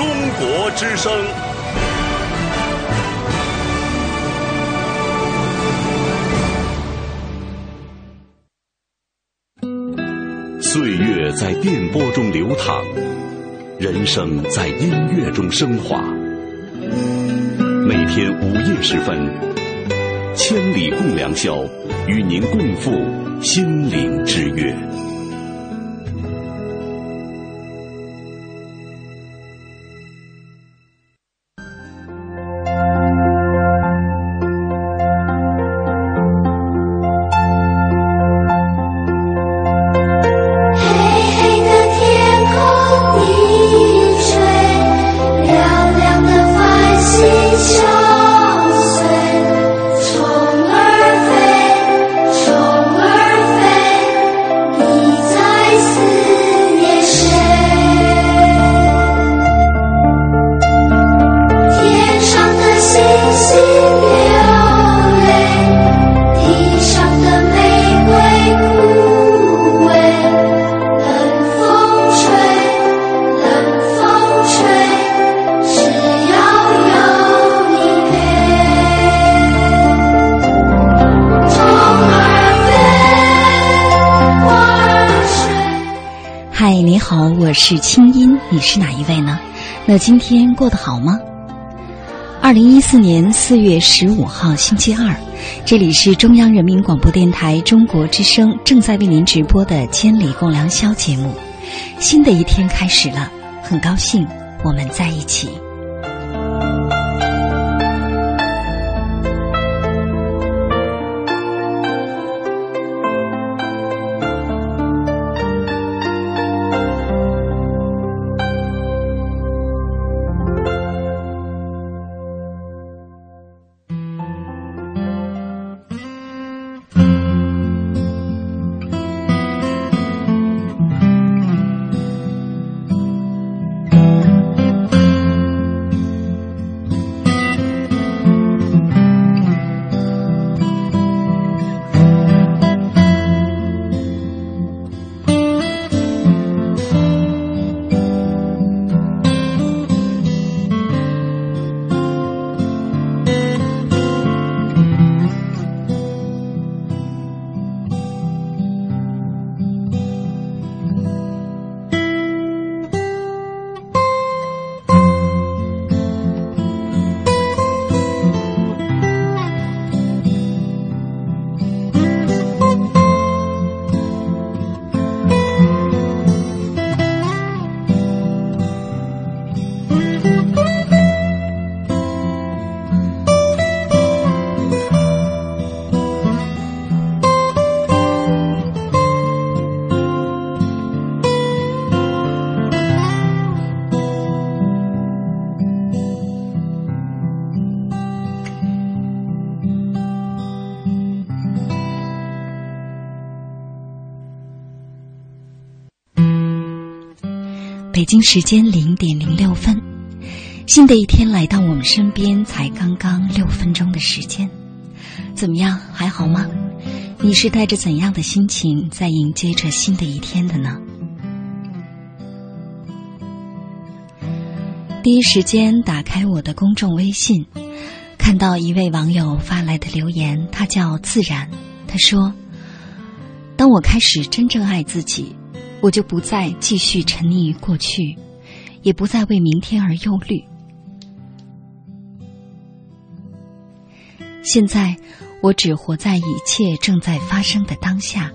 中国之声。岁月在电波中流淌，人生在音乐中升华。每天午夜时分，千里共良宵，与您共赴心灵之约。今天过得好吗？二零一四年四月十五号星期二，这里是中央人民广播电台中国之声正在为您直播的《千里共良宵》节目。新的一天开始了，很高兴我们在一起。京时间零点零六分，新的一天来到我们身边，才刚刚六分钟的时间，怎么样？还好吗？你是带着怎样的心情在迎接着新的一天的呢？第一时间打开我的公众微信，看到一位网友发来的留言，他叫自然，他说：“当我开始真正爱自己。”我就不再继续沉溺于过去，也不再为明天而忧虑。现在，我只活在一切正在发生的当下。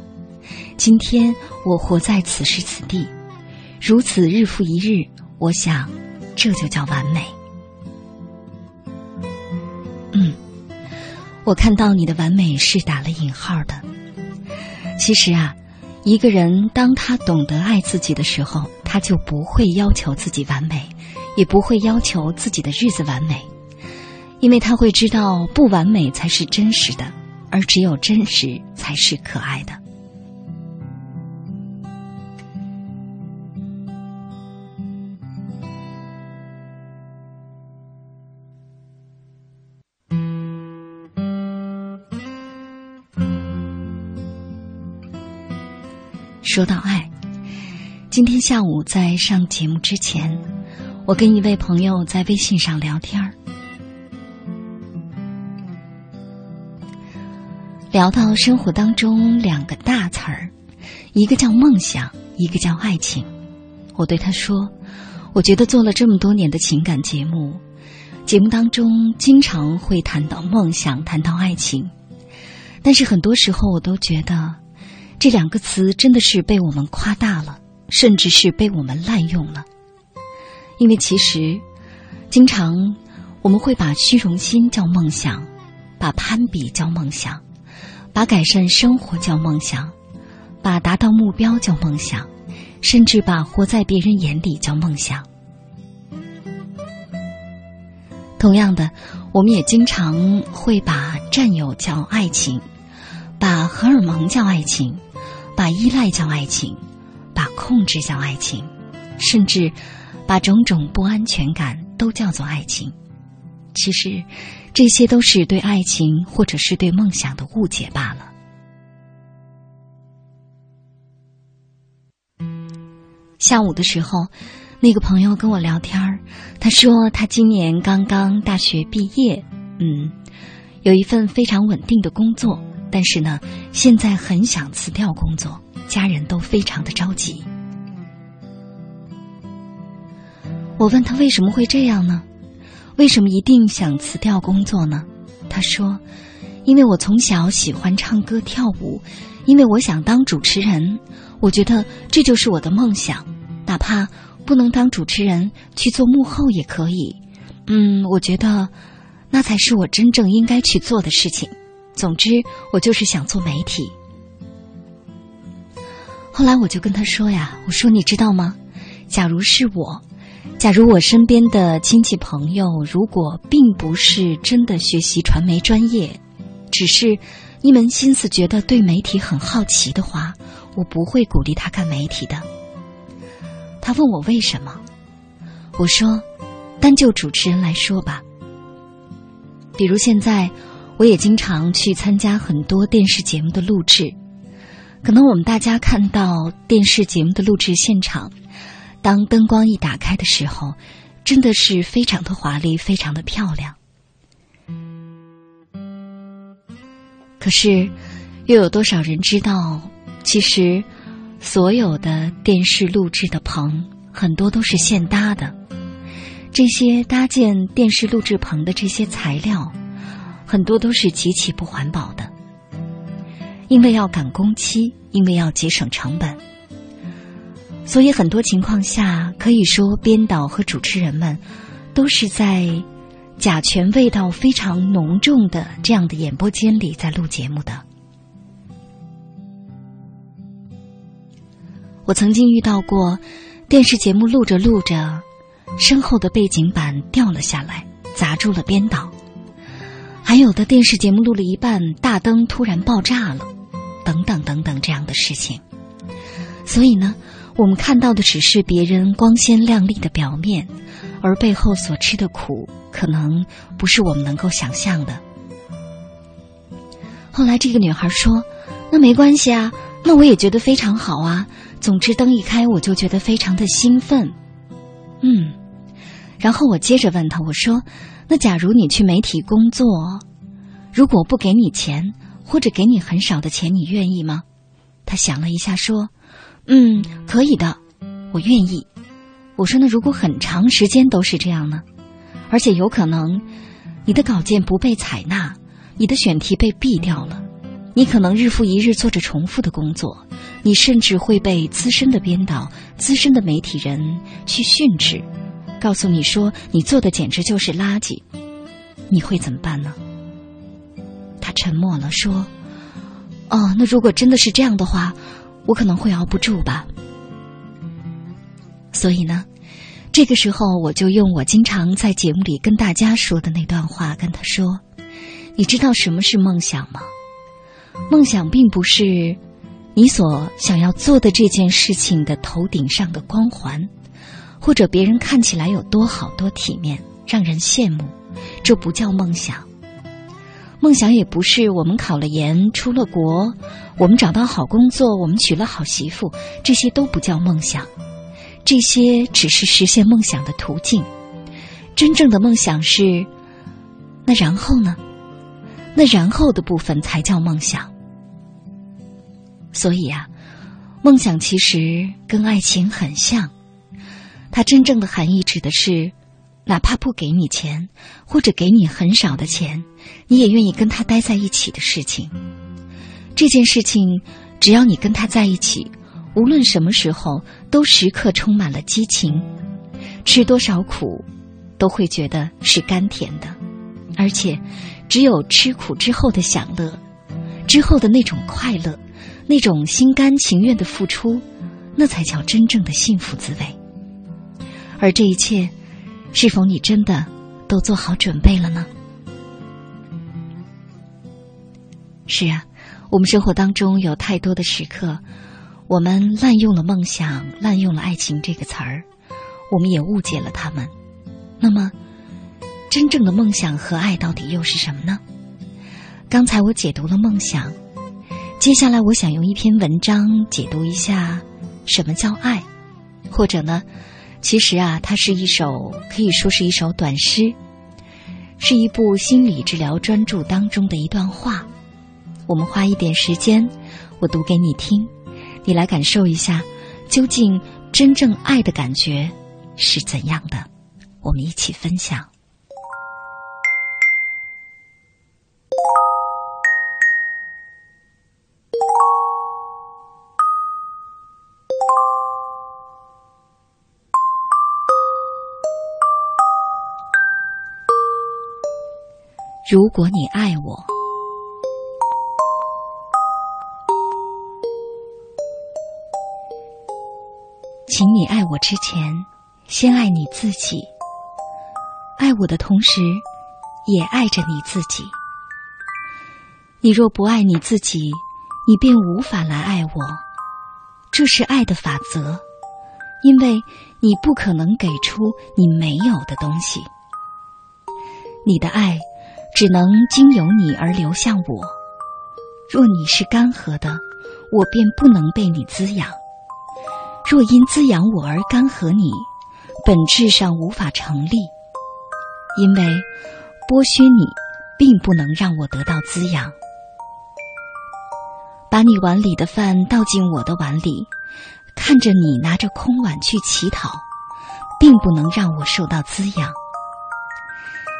今天，我活在此时此地，如此日复一日。我想，这就叫完美。嗯，我看到你的完美是打了引号的。其实啊。一个人当他懂得爱自己的时候，他就不会要求自己完美，也不会要求自己的日子完美，因为他会知道不完美才是真实的，而只有真实才是可爱的。说到爱，今天下午在上节目之前，我跟一位朋友在微信上聊天儿，聊到生活当中两个大词儿，一个叫梦想，一个叫爱情。我对他说：“我觉得做了这么多年的情感节目，节目当中经常会谈到梦想，谈到爱情，但是很多时候我都觉得这两个词真的是被我们夸大了，甚至是被我们滥用了。”因为其实，经常我们会把虚荣心叫梦想，把攀比叫梦想，把改善生活叫梦想，把达到目标叫梦想，甚至把活在别人眼里叫梦想。同样的，我们也经常会把占有叫爱情，把荷尔蒙叫爱情，把依赖叫爱情，把控制叫爱情，甚至。把种种不安全感都叫做爱情，其实这些都是对爱情或者是对梦想的误解罢了。下午的时候，那个朋友跟我聊天儿，他说他今年刚刚大学毕业，嗯，有一份非常稳定的工作，但是呢，现在很想辞掉工作，家人都非常的着急。我问他为什么会这样呢？为什么一定想辞掉工作呢？他说：“因为我从小喜欢唱歌跳舞，因为我想当主持人，我觉得这就是我的梦想，哪怕不能当主持人，去做幕后也可以。嗯，我觉得那才是我真正应该去做的事情。总之，我就是想做媒体。”后来我就跟他说呀：“我说你知道吗？假如是我。”假如我身边的亲戚朋友如果并不是真的学习传媒专业，只是一门心思觉得对媒体很好奇的话，我不会鼓励他干媒体的。他问我为什么，我说，单就主持人来说吧，比如现在我也经常去参加很多电视节目的录制，可能我们大家看到电视节目的录制现场。当灯光一打开的时候，真的是非常的华丽，非常的漂亮。可是，又有多少人知道，其实所有的电视录制的棚很多都是现搭的。这些搭建电视录制棚的这些材料，很多都是极其不环保的，因为要赶工期，因为要节省成本。所以很多情况下，可以说编导和主持人们都是在甲醛味道非常浓重的这样的演播间里在录节目的。我曾经遇到过电视节目录着录着，身后的背景板掉了下来，砸住了编导；还有的电视节目录了一半，大灯突然爆炸了，等等等等这样的事情。所以呢。我们看到的只是别人光鲜亮丽的表面，而背后所吃的苦，可能不是我们能够想象的。后来这个女孩说：“那没关系啊，那我也觉得非常好啊。总之灯一开，我就觉得非常的兴奋。”嗯，然后我接着问她：“我说，那假如你去媒体工作，如果不给你钱，或者给你很少的钱，你愿意吗？”他想了一下说。嗯，可以的，我愿意。我说，那如果很长时间都是这样呢？而且有可能，你的稿件不被采纳，你的选题被毙掉了，你可能日复一日做着重复的工作，你甚至会被资深的编导、资深的媒体人去训斥，告诉你说你做的简直就是垃圾，你会怎么办呢？他沉默了，说：“哦，那如果真的是这样的话。”我可能会熬不住吧，所以呢，这个时候我就用我经常在节目里跟大家说的那段话跟他说：“你知道什么是梦想吗？梦想并不是你所想要做的这件事情的头顶上的光环，或者别人看起来有多好多体面，让人羡慕，这不叫梦想。”梦想也不是我们考了研出了国，我们找到好工作，我们娶了好媳妇，这些都不叫梦想。这些只是实现梦想的途径。真正的梦想是，那然后呢？那然后的部分才叫梦想。所以啊，梦想其实跟爱情很像，它真正的含义指的是，哪怕不给你钱，或者给你很少的钱，你也愿意跟他待在一起的事情。这件事情，只要你跟他在一起，无论什么时候，都时刻充满了激情，吃多少苦。都会觉得是甘甜的，而且，只有吃苦之后的享乐，之后的那种快乐，那种心甘情愿的付出，那才叫真正的幸福滋味。而这一切，是否你真的都做好准备了呢？是啊，我们生活当中有太多的时刻，我们滥用了梦想，滥用了爱情这个词儿，我们也误解了他们。那么，真正的梦想和爱到底又是什么呢？刚才我解读了梦想，接下来我想用一篇文章解读一下什么叫爱，或者呢，其实啊，它是一首可以说是一首短诗，是一部心理治疗专著当中的一段话。我们花一点时间，我读给你听，你来感受一下，究竟真正爱的感觉是怎样的。我们一起分享。如果你爱我，请你爱我之前，先爱你自己。爱我的同时，也爱着你自己。你若不爱你自己，你便无法来爱我。这是爱的法则，因为你不可能给出你没有的东西。你的爱只能经由你而流向我。若你是干涸的，我便不能被你滋养。若因滋养我而干涸你，本质上无法成立。因为剥削你，并不能让我得到滋养。把你碗里的饭倒进我的碗里，看着你拿着空碗去乞讨，并不能让我受到滋养。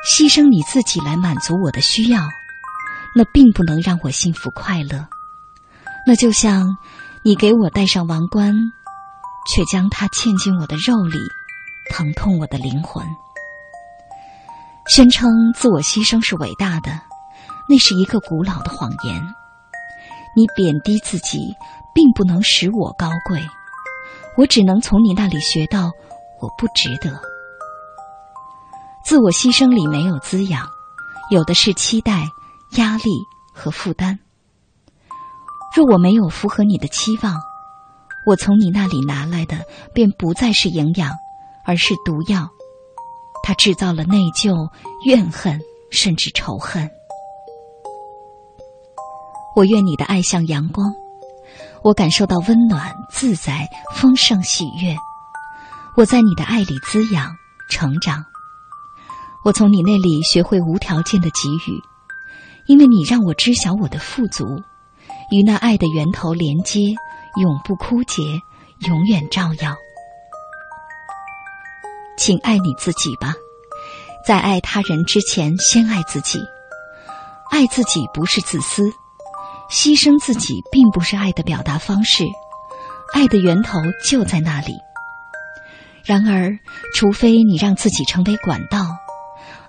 牺牲你自己来满足我的需要，那并不能让我幸福快乐。那就像你给我戴上王冠，却将它嵌进我的肉里，疼痛我的灵魂。宣称自我牺牲是伟大的，那是一个古老的谎言。你贬低自己，并不能使我高贵。我只能从你那里学到，我不值得。自我牺牲里没有滋养，有的是期待、压力和负担。若我没有符合你的期望，我从你那里拿来的便不再是营养，而是毒药。他制造了内疚、怨恨，甚至仇恨。我愿你的爱像阳光，我感受到温暖、自在、丰盛、喜悦。我在你的爱里滋养、成长。我从你那里学会无条件的给予，因为你让我知晓我的富足，与那爱的源头连接，永不枯竭，永远照耀。请爱你自己吧，在爱他人之前，先爱自己。爱自己不是自私，牺牲自己并不是爱的表达方式。爱的源头就在那里。然而，除非你让自己成为管道，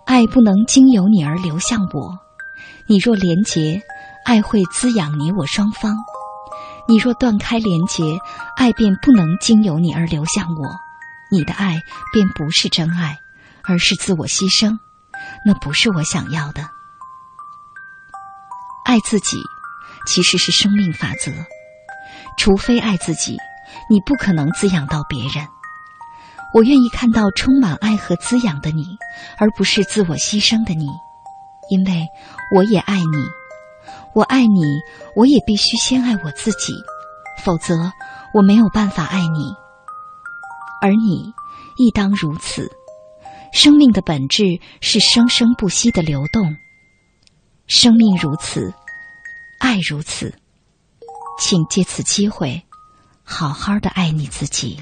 爱不能经由你而流向我。你若连结，爱会滋养你我双方；你若断开连结，爱便不能经由你而流向我。你的爱便不是真爱，而是自我牺牲，那不是我想要的。爱自己其实是生命法则，除非爱自己，你不可能滋养到别人。我愿意看到充满爱和滋养的你，而不是自我牺牲的你，因为我也爱你。我爱你，我也必须先爱我自己，否则我没有办法爱你。而你亦当如此。生命的本质是生生不息的流动。生命如此，爱如此，请借此机会，好好的爱你自己。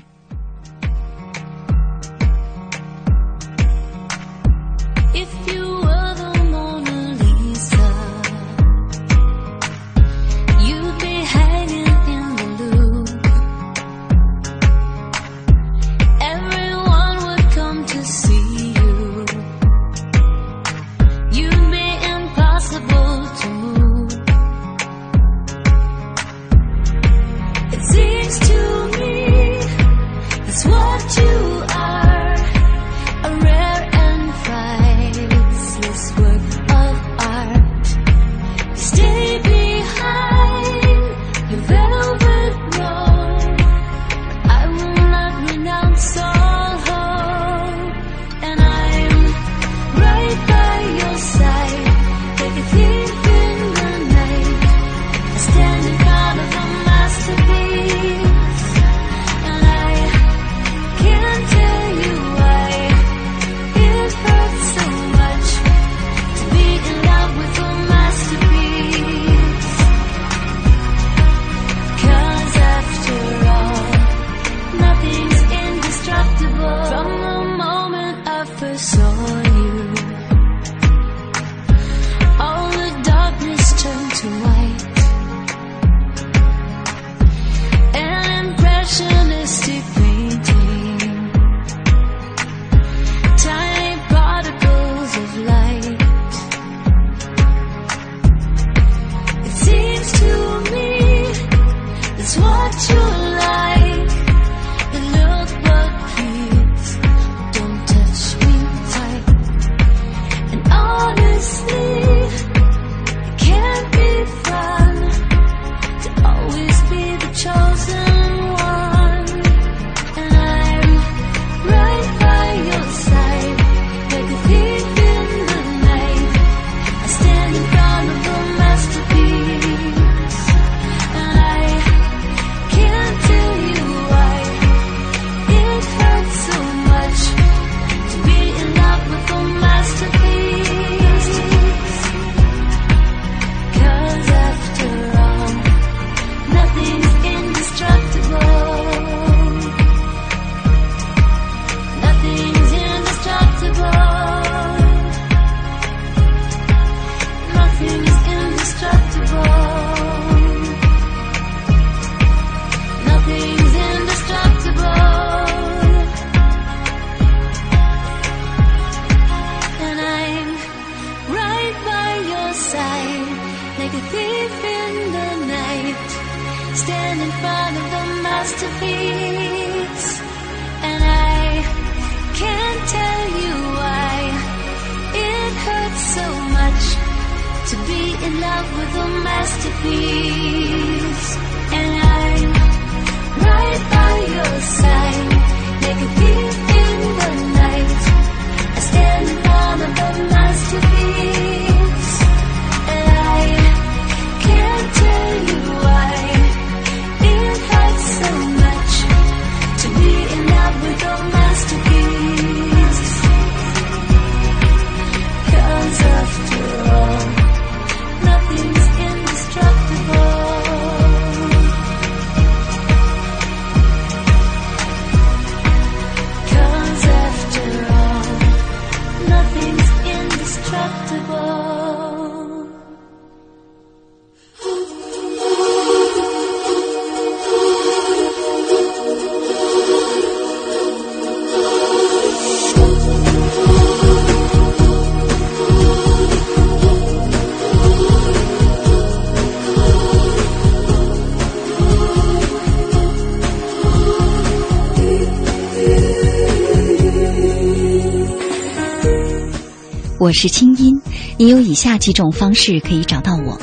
我是清音，你有以下几种方式可以找到我：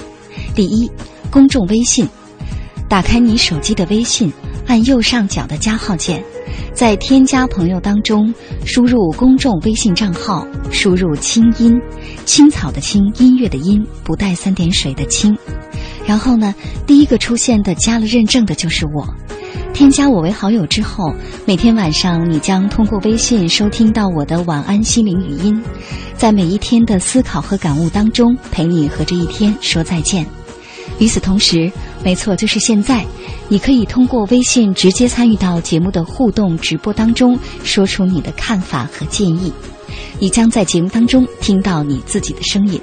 第一，公众微信，打开你手机的微信，按右上角的加号键，在添加朋友当中输入公众微信账号，输入“清音”，青草的青，音乐的音，不带三点水的青。然后呢，第一个出现的加了认证的就是我。添加我为好友之后，每天晚上你将通过微信收听到我的晚安心灵语音，在每一天的思考和感悟当中，陪你和这一天说再见。与此同时，没错，就是现在，你可以通过微信直接参与到节目的互动直播当中，说出你的看法和建议。你将在节目当中听到你自己的声音。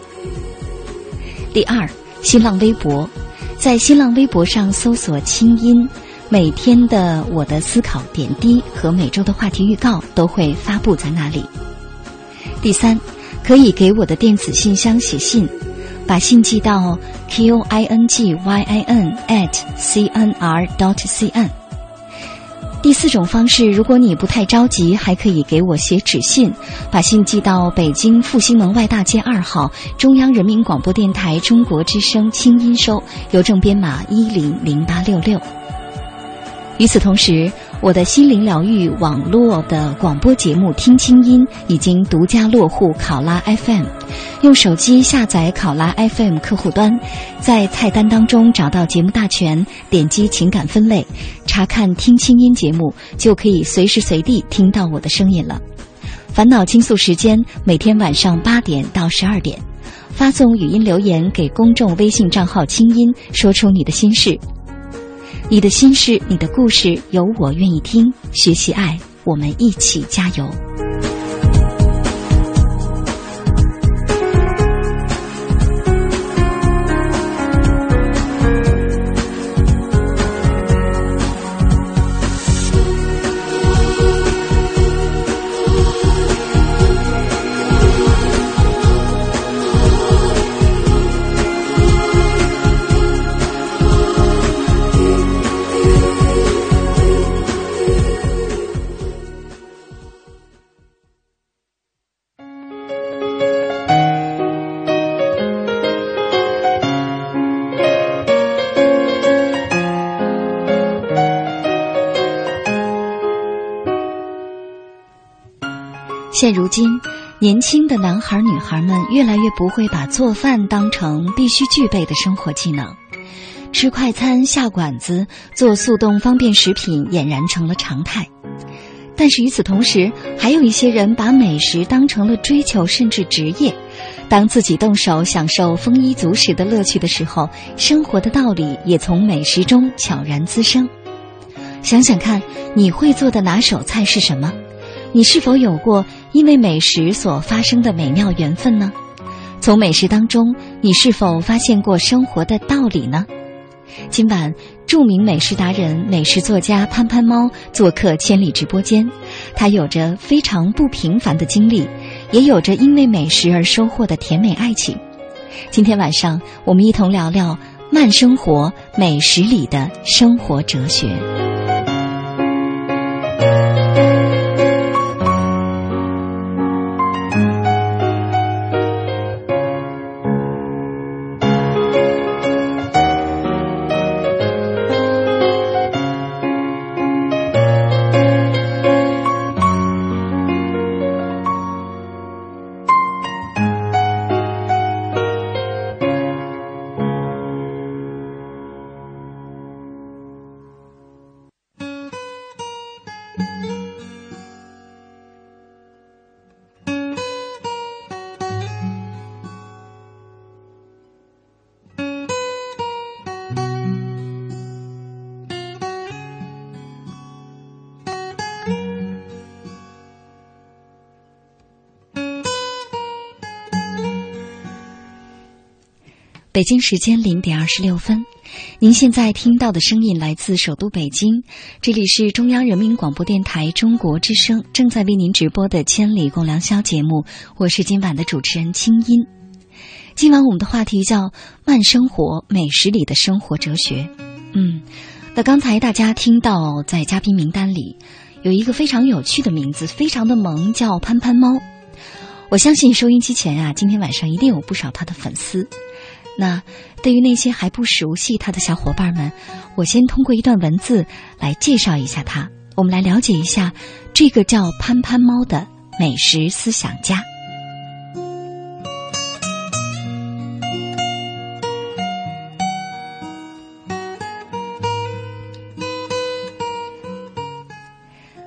第二，新浪微博，在新浪微博上搜索“清音”，每天的我的思考点滴和每周的话题预告都会发布在那里。第三，可以给我的电子信箱写信。把信寄到 q i n g y i n at c n r dot c n。第四种方式，如果你不太着急，还可以给我写纸信，把信寄到北京复兴门外大街二号中央人民广播电台中国之声清音收，邮政编码一零零八六六。与此同时。我的心灵疗愈网络的广播节目《听清音》已经独家落户考拉 FM，用手机下载考拉 FM 客户端，在菜单当中找到节目大全，点击情感分类，查看《听清音》节目，就可以随时随地听到我的声音了。烦恼倾诉时间每天晚上八点到十二点，发送语音留言给公众微信账号“清音”，说出你的心事。你的心事，你的故事，有我愿意听。学习爱，我们一起加油。现如今，年轻的男孩女孩们越来越不会把做饭当成必须具备的生活技能，吃快餐、下馆子、做速冻方便食品俨然成了常态。但是与此同时，还有一些人把美食当成了追求甚至职业。当自己动手享受丰衣足食的乐趣的时候，生活的道理也从美食中悄然滋生。想想看，你会做的拿手菜是什么？你是否有过因为美食所发生的美妙缘分呢？从美食当中，你是否发现过生活的道理呢？今晚，著名美食达人、美食作家潘潘猫做客千里直播间，他有着非常不平凡的经历，也有着因为美食而收获的甜美爱情。今天晚上，我们一同聊聊慢生活美食里的生活哲学。北京时间零点二十六分，您现在听到的声音来自首都北京，这里是中央人民广播电台中国之声正在为您直播的《千里共良宵》节目，我是今晚的主持人清音。今晚我们的话题叫“慢生活美食里的生活哲学”。嗯，那刚才大家听到在嘉宾名单里有一个非常有趣的名字，非常的萌，叫潘潘猫。我相信收音机前啊，今天晚上一定有不少他的粉丝。那对于那些还不熟悉他的小伙伴们，我先通过一段文字来介绍一下他。我们来了解一下这个叫潘潘猫的美食思想家。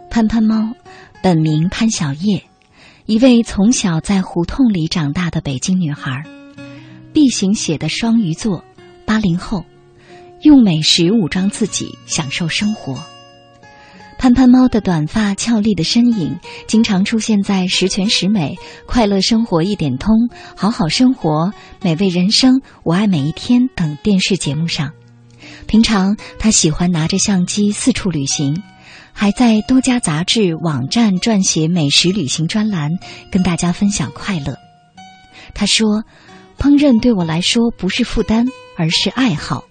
潘潘猫，本名潘小叶，一位从小在胡同里长大的北京女孩，B 型血的双鱼座，八零后，用美食武装自己，享受生活。潘潘猫的短发俏丽的身影，经常出现在《十全十美》《快乐生活一点通》《好好生活》《美味人生》《我爱每一天》等电视节目上。平常，他喜欢拿着相机四处旅行，还在多家杂志、网站撰写美食旅行专栏，跟大家分享快乐。他说：“烹饪对我来说不是负担，而是爱好。”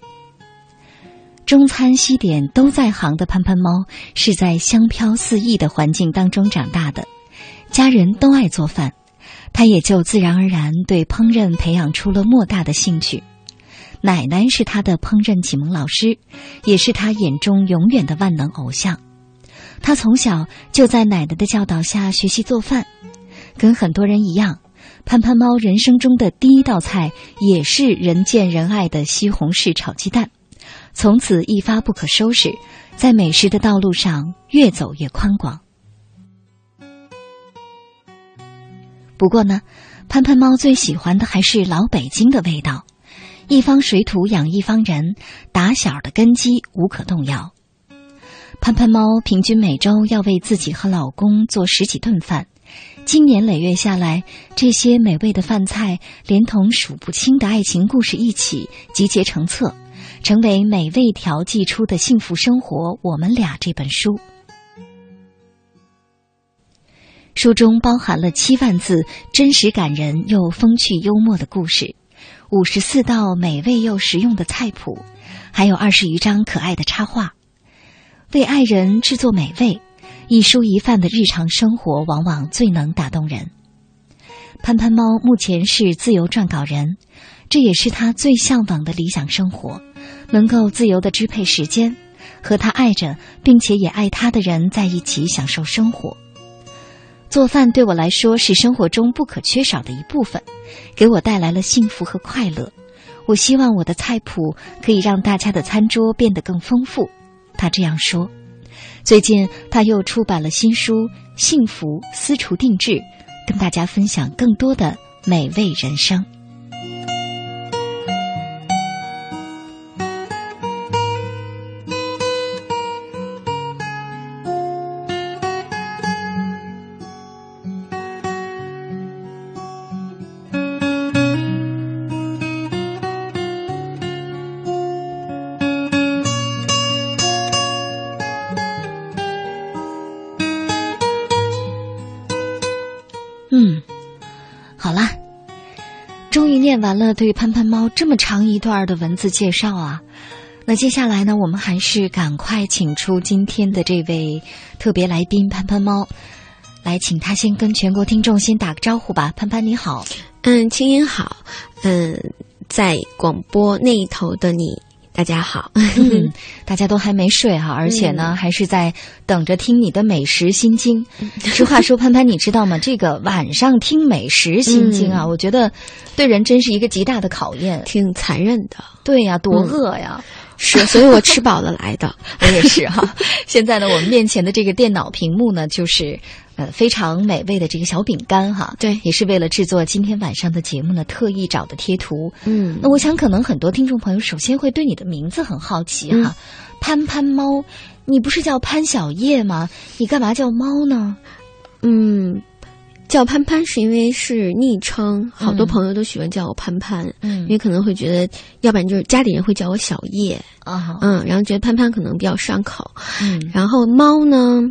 中餐西点都在行的潘潘猫是在香飘四溢的环境当中长大的，家人都爱做饭，他也就自然而然对烹饪培养出了莫大的兴趣。奶奶是他的烹饪启蒙老师，也是他眼中永远的万能偶像。他从小就在奶奶的教导下学习做饭，跟很多人一样，潘潘猫人生中的第一道菜也是人见人爱的西红柿炒鸡蛋。从此一发不可收拾，在美食的道路上越走越宽广。不过呢，潘潘猫最喜欢的还是老北京的味道。一方水土养一方人，打小的根基无可动摇。潘潘猫平均每周要为自己和老公做十几顿饭，经年累月下来，这些美味的饭菜连同数不清的爱情故事一起集结成册。成为美味调剂出的幸福生活，我们俩这本书，书中包含了七万字真实感人又风趣幽默的故事，五十四道美味又实用的菜谱，还有二十余张可爱的插画。为爱人制作美味，一蔬一饭的日常生活往往最能打动人。潘潘猫目前是自由撰稿人，这也是他最向往的理想生活。能够自由的支配时间，和他爱着并且也爱他的人在一起享受生活。做饭对我来说是生活中不可缺少的一部分，给我带来了幸福和快乐。我希望我的菜谱可以让大家的餐桌变得更丰富。他这样说。最近他又出版了新书《幸福私厨定制》，跟大家分享更多的美味人生。完了对潘潘猫这么长一段的文字介绍啊，那接下来呢，我们还是赶快请出今天的这位特别来宾潘潘猫，来请他先跟全国听众先打个招呼吧。潘潘你好，嗯，青音好，嗯，在广播那一头的你。大家好，嗯，大家都还没睡哈，而且呢，还是在等着听你的美食心经。实话说，潘潘，你知道吗？这个晚上听美食心经啊，我觉得对人真是一个极大的考验，挺残忍的。对呀，多饿呀！是，所以我吃饱了来的。我也是哈。现在呢，我们面前的这个电脑屏幕呢，就是。呃，非常美味的这个小饼干哈，对，也是为了制作今天晚上的节目呢，特意找的贴图。嗯，那我想可能很多听众朋友首先会对你的名字很好奇哈，潘潘猫，你不是叫潘小叶吗？你干嘛叫猫呢？嗯，叫潘潘是因为是昵称，好多朋友都喜欢叫我潘潘，嗯，因为可能会觉得，要不然就是家里人会叫我小叶啊，嗯，然后觉得潘潘可能比较上口，嗯，然后猫呢？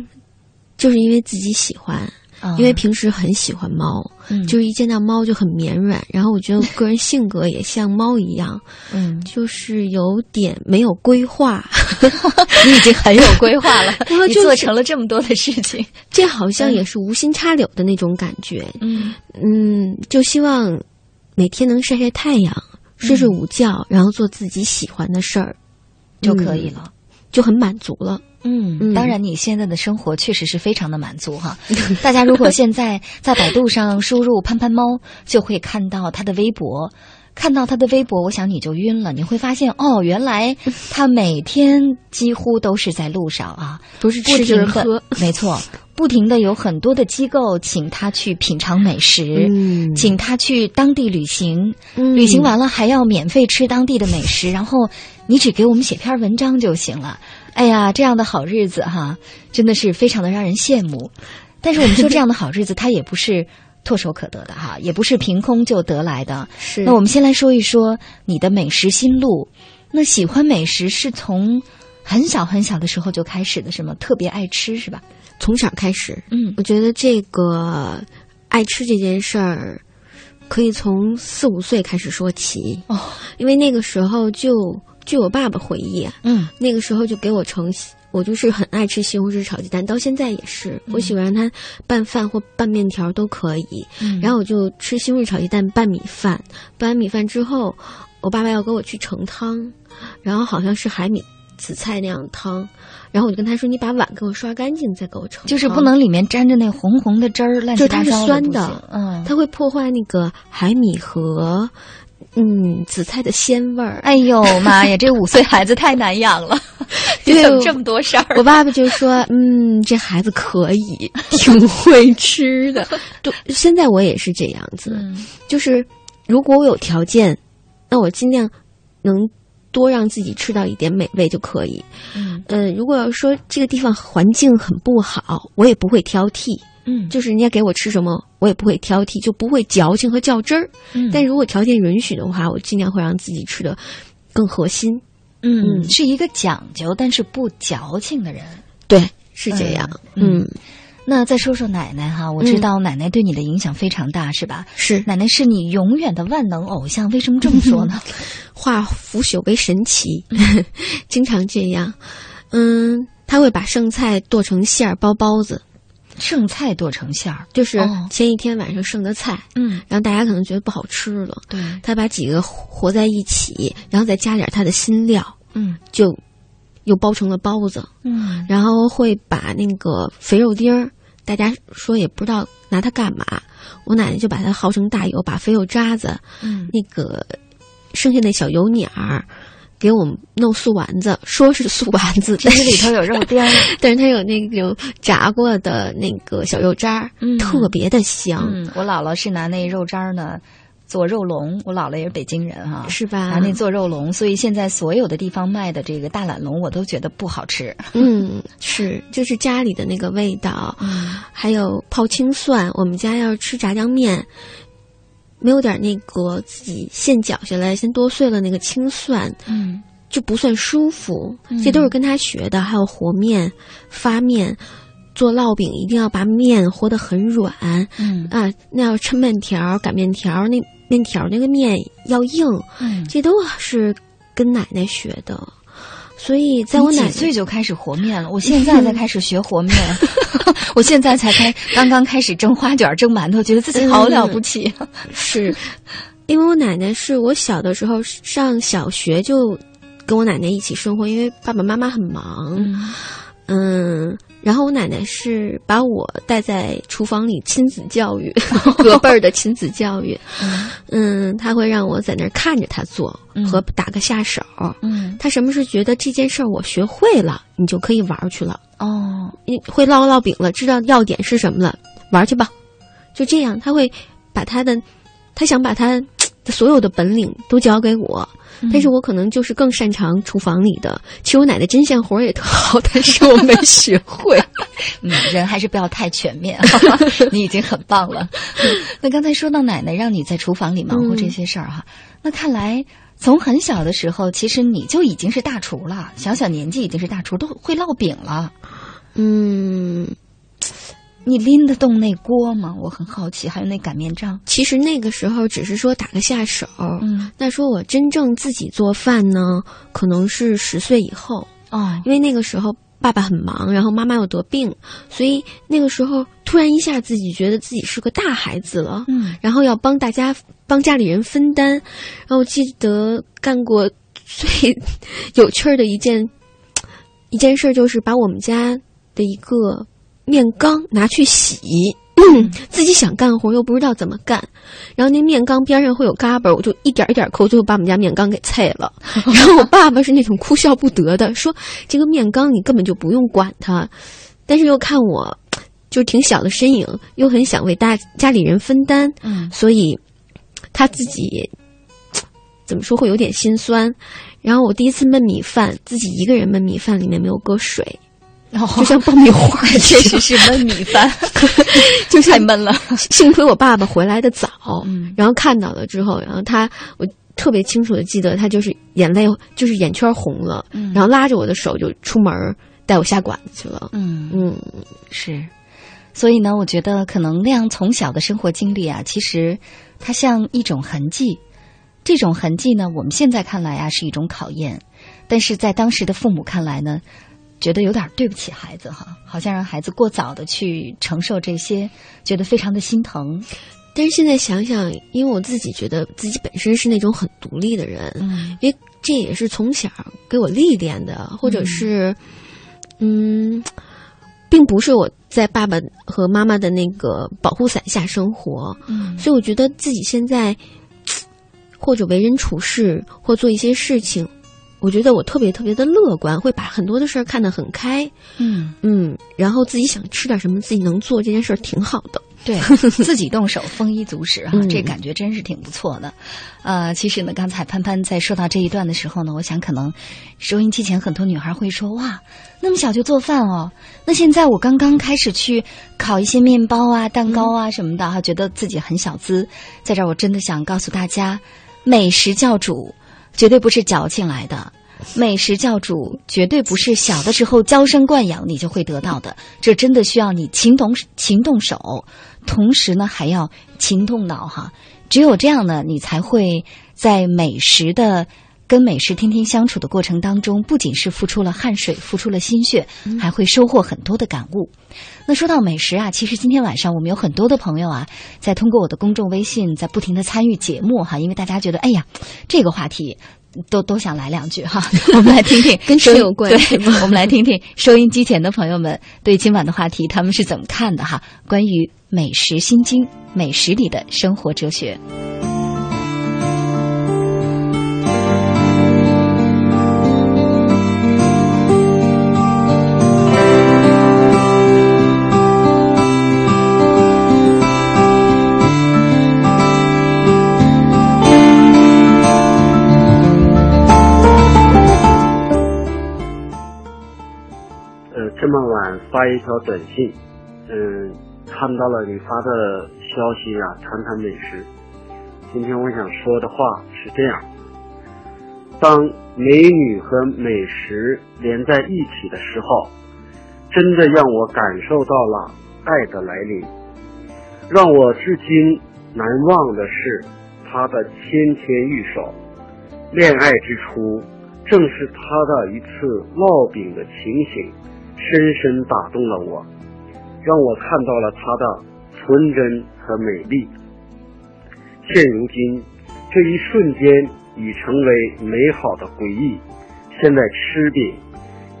就是因为自己喜欢，因为平时很喜欢猫，就是一见到猫就很绵软。然后我觉得个人性格也像猫一样，嗯，就是有点没有规划。你已经很有规划了，你做成了这么多的事情，这好像也是无心插柳的那种感觉。嗯嗯，就希望每天能晒晒太阳，睡睡午觉，然后做自己喜欢的事儿就可以了，就很满足了。嗯，当然，你现在的生活确实是非常的满足哈。大家如果现在在百度上输入“潘潘猫”，就会看到他的微博，看到他的微博，我想你就晕了。你会发现，哦，原来他每天几乎都是在路上啊，不是吃就是喝，没错，不停的有很多的机构请他去品尝美食，请他去当地旅行，旅行完了还要免费吃当地的美食，然后你只给我们写篇文章就行了。哎呀，这样的好日子哈，真的是非常的让人羡慕。但是我们说这样的好日子，它也不是。唾手可得的哈，也不是凭空就得来的。是。那我们先来说一说你的美食心路。那喜欢美食是从很小很小的时候就开始的，是吗？特别爱吃是吧？从小开始。嗯，我觉得这个爱吃这件事儿，可以从四五岁开始说起。哦，因为那个时候就据我爸爸回忆，嗯，那个时候就给我盛。我就是很爱吃西红柿炒鸡蛋，到现在也是。我喜欢让它拌饭或拌面条都可以。然后我就吃西红柿炒鸡蛋拌米饭，拌完米饭之后，我爸爸要给我去盛汤，然后好像是海米紫菜那样汤。然后我就跟他说：“你把碗给我刷干净，再给我盛。”就是不能里面沾着那红红的汁儿，就它是酸的，嗯，它会破坏那个海米和。嗯，紫菜的鲜味儿。哎呦妈呀，这五岁孩子太难养了，怎么这么多事儿？我爸爸就说：“嗯，这孩子可以，挺会吃的。”对，现在我也是这样子，就是如果我有条件，那我尽量能多让自己吃到一点美味就可以。嗯，如果要说这个地方环境很不好，我也不会挑剔。嗯，就是人家给我吃什么，我也不会挑剔，就不会矫情和较真儿。嗯，但如果条件允许的话，我尽量会让自己吃的更核心。嗯，是一个讲究但是不矫情的人。对，是这样。嗯，那再说说奶奶哈，我知道奶奶对你的影响非常大，是吧？是，奶奶是你永远的万能偶像。为什么这么说呢？化腐朽为神奇，经常这样。嗯，他会把剩菜剁成馅儿包包子。剩菜剁成馅儿，就是前一天晚上剩的菜，嗯，然后大家可能觉得不好吃了，对，他把几个和在一起，然后再加点他的新料，嗯，就又包成了包子，嗯，然后会把那个肥肉丁儿，大家说也不知道拿它干嘛，我奶奶就把它熬成大油，把肥肉渣子，嗯，那个剩下那小油捻儿。给我们弄素丸子，说是素丸子，但是里头有肉丁儿，但是它有那种炸过的那个小肉渣儿，特别的香。我姥姥是拿那肉渣儿呢做肉龙，我姥姥也是北京人哈，是吧？拿那做肉龙，所以现在所有的地方卖的这个大懒龙，我都觉得不好吃。嗯，是，就是家里的那个味道。嗯，还有泡青蒜，我们家要吃炸酱面。没有点那个自己现绞下来、先剁碎了那个青蒜，嗯，就不算舒服。这都是跟他学的。还有和面、发面、做烙饼，一定要把面和得很软。嗯啊，那要抻面条、擀面条，那面条那个面要硬。嗯，这都是跟奶奶学的。所以，在我几岁就开始和面了，我现在才开始学和面。我现在才开，刚刚开始蒸花卷、蒸馒头，觉得自己好了不起。是，因为我奶奶是我小的时候上小学就跟我奶奶一起生活，因为爸爸妈妈很忙。嗯。然后我奶奶是把我带在厨房里亲子教育，隔辈儿的亲子教育。嗯，他会让我在那儿看着他做，和打个下手。嗯，他什么是觉得这件事儿我学会了，你就可以玩去了。哦，你会烙烙饼了，知道要点是什么了，玩去吧。就这样，他会把他的，他想把他的所有的本领都交给我。但是我可能就是更擅长厨房里的。其实我奶奶针线活也特好，但是我没学会。嗯，人还是不要太全面。你已经很棒了。那刚才说到奶奶让你在厨房里忙活这些事儿哈，那看来从很小的时候，其实你就已经是大厨了。小小年纪已经是大厨，都会烙饼了。嗯。你拎得动那锅吗？我很好奇。还有那擀面杖。其实那个时候只是说打个下手。嗯，那说我真正自己做饭呢，可能是十岁以后。哦，因为那个时候爸爸很忙，然后妈妈又得病，所以那个时候突然一下自己觉得自己是个大孩子了。嗯，然后要帮大家帮家里人分担。然后我记得干过最 有趣儿的一件一件事，就是把我们家的一个。面缸拿去洗，自己想干活又不知道怎么干，然后那面缸边上会有嘎巴，我就一点一点抠，最后把我们家面缸给碎了。然后我爸爸是那种哭笑不得的，说这个面缸你根本就不用管它，但是又看我就挺小的身影，又很想为大家里人分担，嗯，所以他自己怎么说会有点心酸。然后我第一次焖米饭，自己一个人焖米饭，里面没有搁水。然后就像爆米花，确实是焖米饭，就 太闷了。幸亏我爸爸回来的早，然后看到了之后，然后他我特别清楚的记得，他就是眼泪就是眼圈红了，然后拉着我的手就出门带我下馆子去了。嗯嗯，是。所以呢，我觉得可能那样从小的生活经历啊，其实它像一种痕迹。这种痕迹呢，我们现在看来啊是一种考验，但是在当时的父母看来呢。觉得有点对不起孩子哈，好像让孩子过早的去承受这些，觉得非常的心疼。但是现在想想，因为我自己觉得自己本身是那种很独立的人，嗯，因为这也是从小给我历练的，或者是，嗯，并不是我在爸爸和妈妈的那个保护伞下生活，嗯，所以我觉得自己现在或者为人处事或做一些事情。我觉得我特别特别的乐观，会把很多的事儿看得很开，嗯嗯，然后自己想吃点什么，自己能做这件事儿挺好的，对 自己动手丰衣足食哈，这感觉真是挺不错的。呃，其实呢，刚才潘潘在说到这一段的时候呢，我想可能收音机前很多女孩会说哇，那么小就做饭哦，那现在我刚刚开始去烤一些面包啊、蛋糕啊什么的哈，觉得自己很小资，在这儿我真的想告诉大家，美食教主。绝对不是矫情来的，美食教主绝对不是小的时候娇生惯养你就会得到的，这真的需要你勤动勤动手，同时呢还要勤动脑哈，只有这样呢，你才会在美食的。跟美食天天相处的过程当中，不仅是付出了汗水、付出了心血，还会收获很多的感悟。那说到美食啊，其实今天晚上我们有很多的朋友啊，在通过我的公众微信，在不停的参与节目哈，因为大家觉得，哎呀，这个话题都都想来两句哈。我们来听听跟谁有关系吗？我们来听听收音机前的朋友们对今晚的话题他们是怎么看的哈？关于美食心经，美食里的生活哲学。发一条短信，嗯，看到了你发的消息啊，谈谈美食。今天我想说的话是这样：当美女和美食连在一起的时候，真的让我感受到了爱的来临。让我至今难忘的是他的纤纤玉手。恋爱之初，正是他的一次烙饼的情形。深深打动了我，让我看到了她的纯真和美丽。现如今，这一瞬间已成为美好的回忆。现在吃饼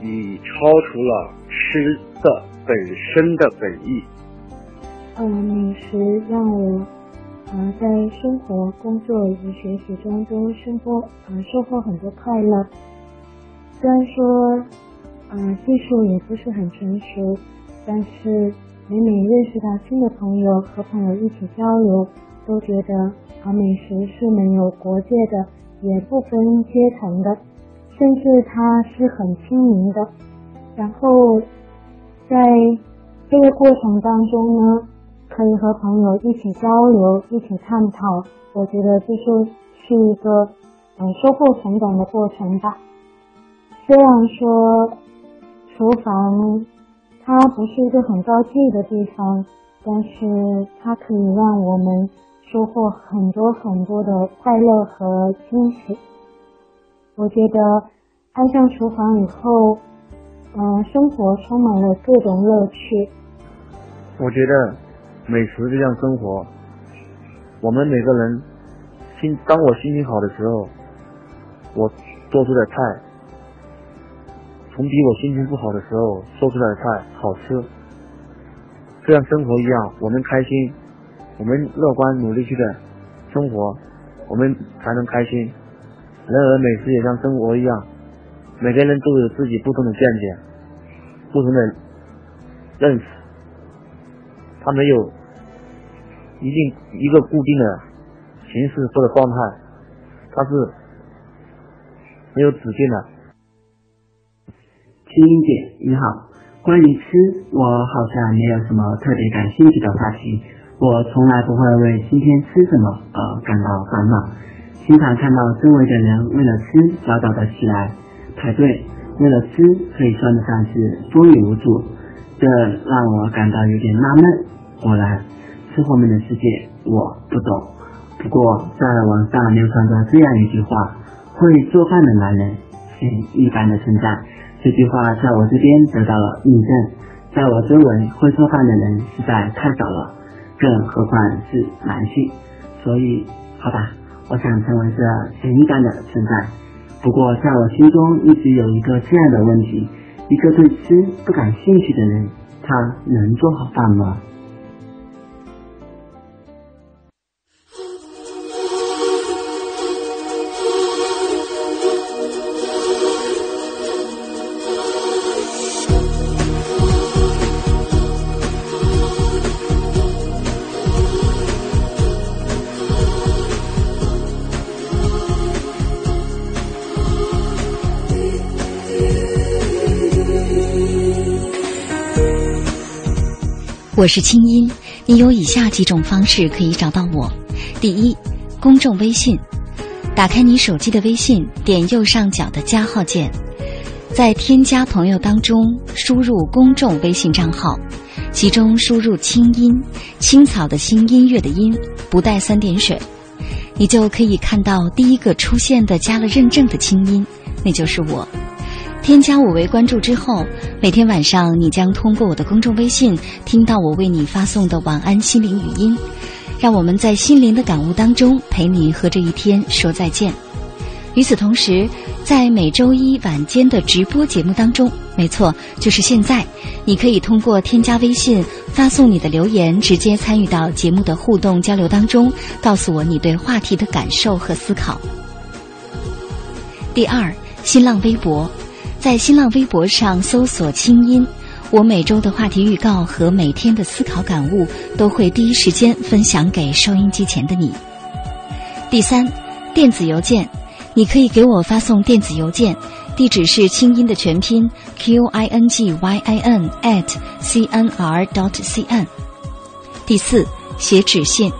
已超出了吃的本身的本意。呃，美食让我呃在生活、工作以及学习中都收获呃收获很多快乐。虽然说。嗯，技术也不是很成熟，但是每每认识到新的朋友，和朋友一起交流，都觉得啊，美食是没有国界的，也不分阶层的，甚至它是很亲民的。然后在这个过程当中呢，可以和朋友一起交流，一起探讨，我觉得这就是一个嗯收获成长的过程吧。虽然说。厨房，它不是一个很高级的地方，但是它可以让我们收获很多很多的快乐和惊喜。我觉得爱上厨房以后，嗯，生活充满了各种乐趣。我觉得美食就像生活，我们每个人心，当我心情好的时候，我做出的菜。从比我心情不好的时候做出来的菜好吃。就像生活一样，我们开心，我们乐观努力去的生活，我们才能开心。然而，美食也像生活一样，每个人都有自己不同的见解，不同的认识，他没有一定一个固定的形式或者状态，它是没有止境的。青音姐，你好。关于吃，我好像没有什么特别感兴趣的话题。我从来不会为今天吃什么而感到烦恼。经常看到周围的人为了吃早早的起来排队，为了吃可以算得上是风雨无阻，这让我感到有点纳闷。果然，吃货们的世界我不懂。不过，在网上流传着这样一句话：“会做饭的男人，是一般的存在。”这句话在我这边得到了印证，在我周围会做饭的人实在太少了，更何况是男性。所以，好吧，我想成为这神一般的存在。不过，在我心中一直有一个这样的问题：一个对吃不感兴趣的人，他能做好饭吗？我是清音，你有以下几种方式可以找到我：第一，公众微信，打开你手机的微信，点右上角的加号键，在添加朋友当中输入公众微信账号，其中输入“清音”，青草的青，音乐的音，不带三点水，你就可以看到第一个出现的加了认证的清音，那就是我。添加我为关注之后，每天晚上你将通过我的公众微信听到我为你发送的晚安心灵语音，让我们在心灵的感悟当中陪你和这一天说再见。与此同时，在每周一晚间的直播节目当中，没错，就是现在，你可以通过添加微信发送你的留言，直接参与到节目的互动交流当中，告诉我你对话题的感受和思考。第二，新浪微博。在新浪微博上搜索“清音”，我每周的话题预告和每天的思考感悟都会第一时间分享给收音机前的你。第三，电子邮件，你可以给我发送电子邮件，地址是清音的全拼 q i n g y i n at c n r dot c n。第四，写纸信。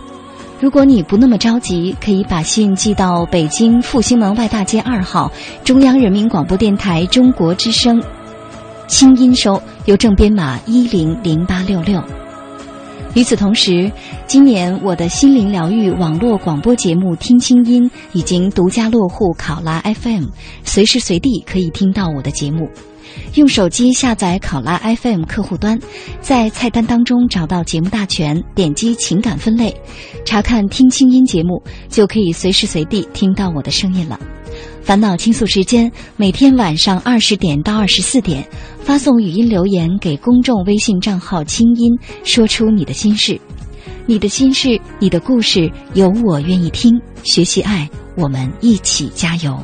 如果你不那么着急，可以把信寄到北京复兴门外大街二号中央人民广播电台中国之声，清音收，邮政编码一零零八六六。与此同时，今年我的心灵疗愈网络广播节目《听清音》已经独家落户考拉 FM，随时随地可以听到我的节目。用手机下载考拉 FM 客户端，在菜单当中找到节目大全，点击情感分类，查看听清音节目，就可以随时随地听到我的声音了。烦恼倾诉时间，每天晚上二十点到二十四点，发送语音留言给公众微信账号“清音”，说出你的心事，你的心事，你的故事，有我愿意听。学习爱，我们一起加油。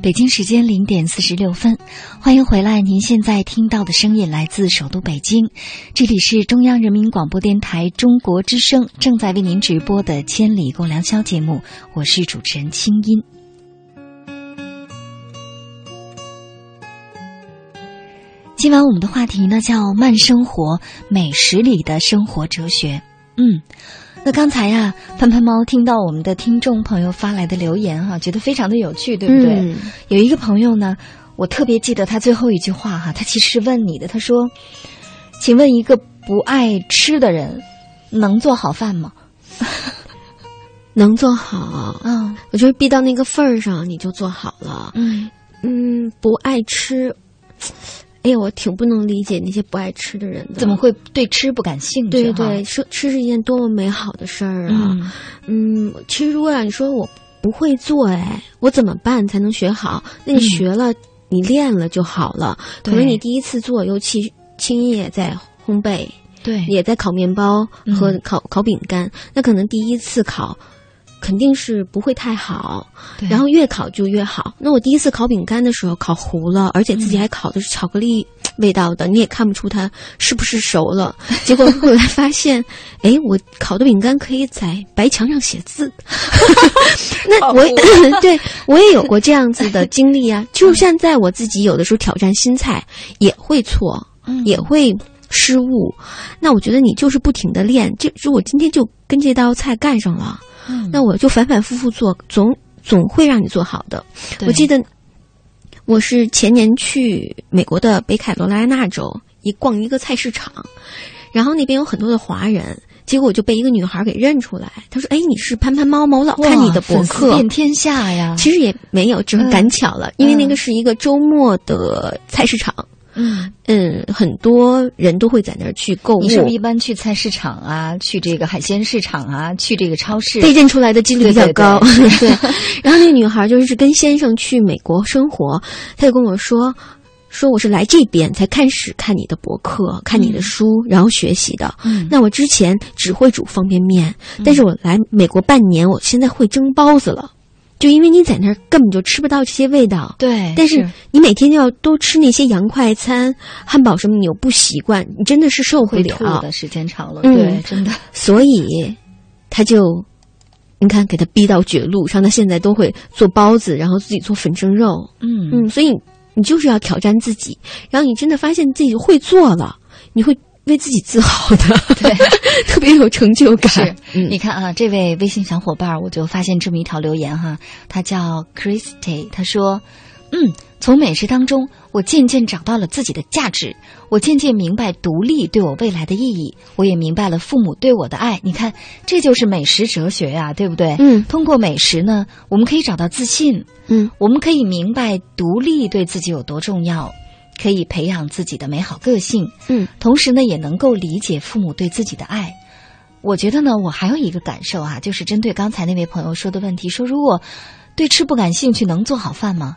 北京时间零点四十六分，欢迎回来。您现在听到的声音来自首都北京，这里是中央人民广播电台中国之声正在为您直播的《千里共良宵》节目，我是主持人清音。今晚我们的话题呢叫慢生活，美食里的生活哲学。嗯。那刚才呀，潘潘猫听到我们的听众朋友发来的留言哈，觉得非常的有趣，对不对？有一个朋友呢，我特别记得他最后一句话哈，他其实是问你的，他说：“请问一个不爱吃的人能做好饭吗？” 能做好，嗯，我觉得逼到那个份儿上，你就做好了。嗯嗯，不爱吃。哎呀，我挺不能理解那些不爱吃的人的，怎么会对吃不感兴趣？对对，说吃是一件多么美好的事儿啊！嗯，其实如果让你说我不会做，哎，我怎么办才能学好？那你学了，你练了就好了。可能你第一次做，尤其青叶在烘焙，对，也在烤面包和烤烤饼干，那可能第一次烤。肯定是不会太好，然后越烤就越好。那我第一次烤饼干的时候烤糊了，而且自己还烤的是巧克力味道的，你也看不出它是不是熟了。结果后来发现，哎，我烤的饼干可以在白墙上写字。那我对我也有过这样子的经历啊。就现在我自己有的时候挑战新菜也会错，也会失误。那我觉得你就是不停的练，就如果今天就跟这道菜干上了。那我就反反复复做，总总会让你做好的。我记得我是前年去美国的北卡罗来纳州一逛一个菜市场，然后那边有很多的华人，结果我就被一个女孩给认出来。她说：“哎，你是潘潘猫猫，我老看你的博客，遍天下呀。”其实也没有，只是赶巧了，因为那个是一个周末的菜市场。嗯嗯，很多人都会在那儿去购物。你是不是一般去菜市场啊？去这个海鲜市场啊？去这个超市？被认出来的几率比较高。对，然后那个女孩就是跟先生去美国生活，她就跟我说，说我是来这边才开始看你的博客、看你的书，然后学习的。嗯，那我之前只会煮方便面，但是我来美国半年，我现在会蒸包子了。就因为你在那儿根本就吃不到这些味道，对。但是你每天要多吃那些洋快餐、汉堡什么，你又不习惯，你真的是受不了的。时间长了，对，真的。所以，他就，你看，给他逼到绝路，让他现在都会做包子，然后自己做粉蒸肉。嗯嗯，所以你就是要挑战自己，然后你真的发现自己会做了，你会。为自己自豪的，对，特别有成就感。是，你看啊，这位微信小伙伴，我就发现这么一条留言哈，他叫 Christy，他说：“嗯，从美食当中，我渐渐找到了自己的价值，我渐渐明白独立对我未来的意义，我也明白了父母对我的爱。你看，这就是美食哲学呀，对不对？嗯，通过美食呢，我们可以找到自信，嗯，我们可以明白独立对自己有多重要。”可以培养自己的美好个性，嗯，同时呢，也能够理解父母对自己的爱。我觉得呢，我还有一个感受啊，就是针对刚才那位朋友说的问题，说如果对吃不感兴趣，能做好饭吗？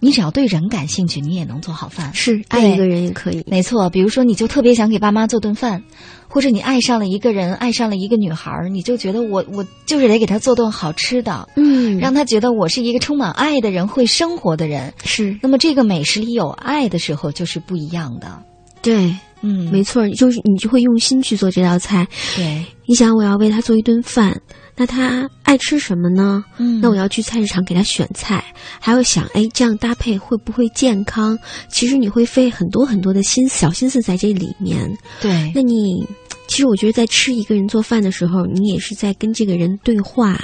你只要对人感兴趣，你也能做好饭。是爱一个人也可以，没错。比如说，你就特别想给爸妈做顿饭，或者你爱上了一个人，爱上了一个女孩儿，你就觉得我我就是得给她做顿好吃的，嗯，让她觉得我是一个充满爱的人，会生活的人。是。那么，这个美食里有爱的时候，就是不一样的。对，嗯，没错，就是你就会用心去做这道菜。对，你想，我要为他做一顿饭。那他爱吃什么呢？嗯，那我要去菜市场给他选菜，还要想，哎，这样搭配会不会健康？其实你会费很多很多的心小心思在这里面。对，那你其实我觉得在吃一个人做饭的时候，你也是在跟这个人对话。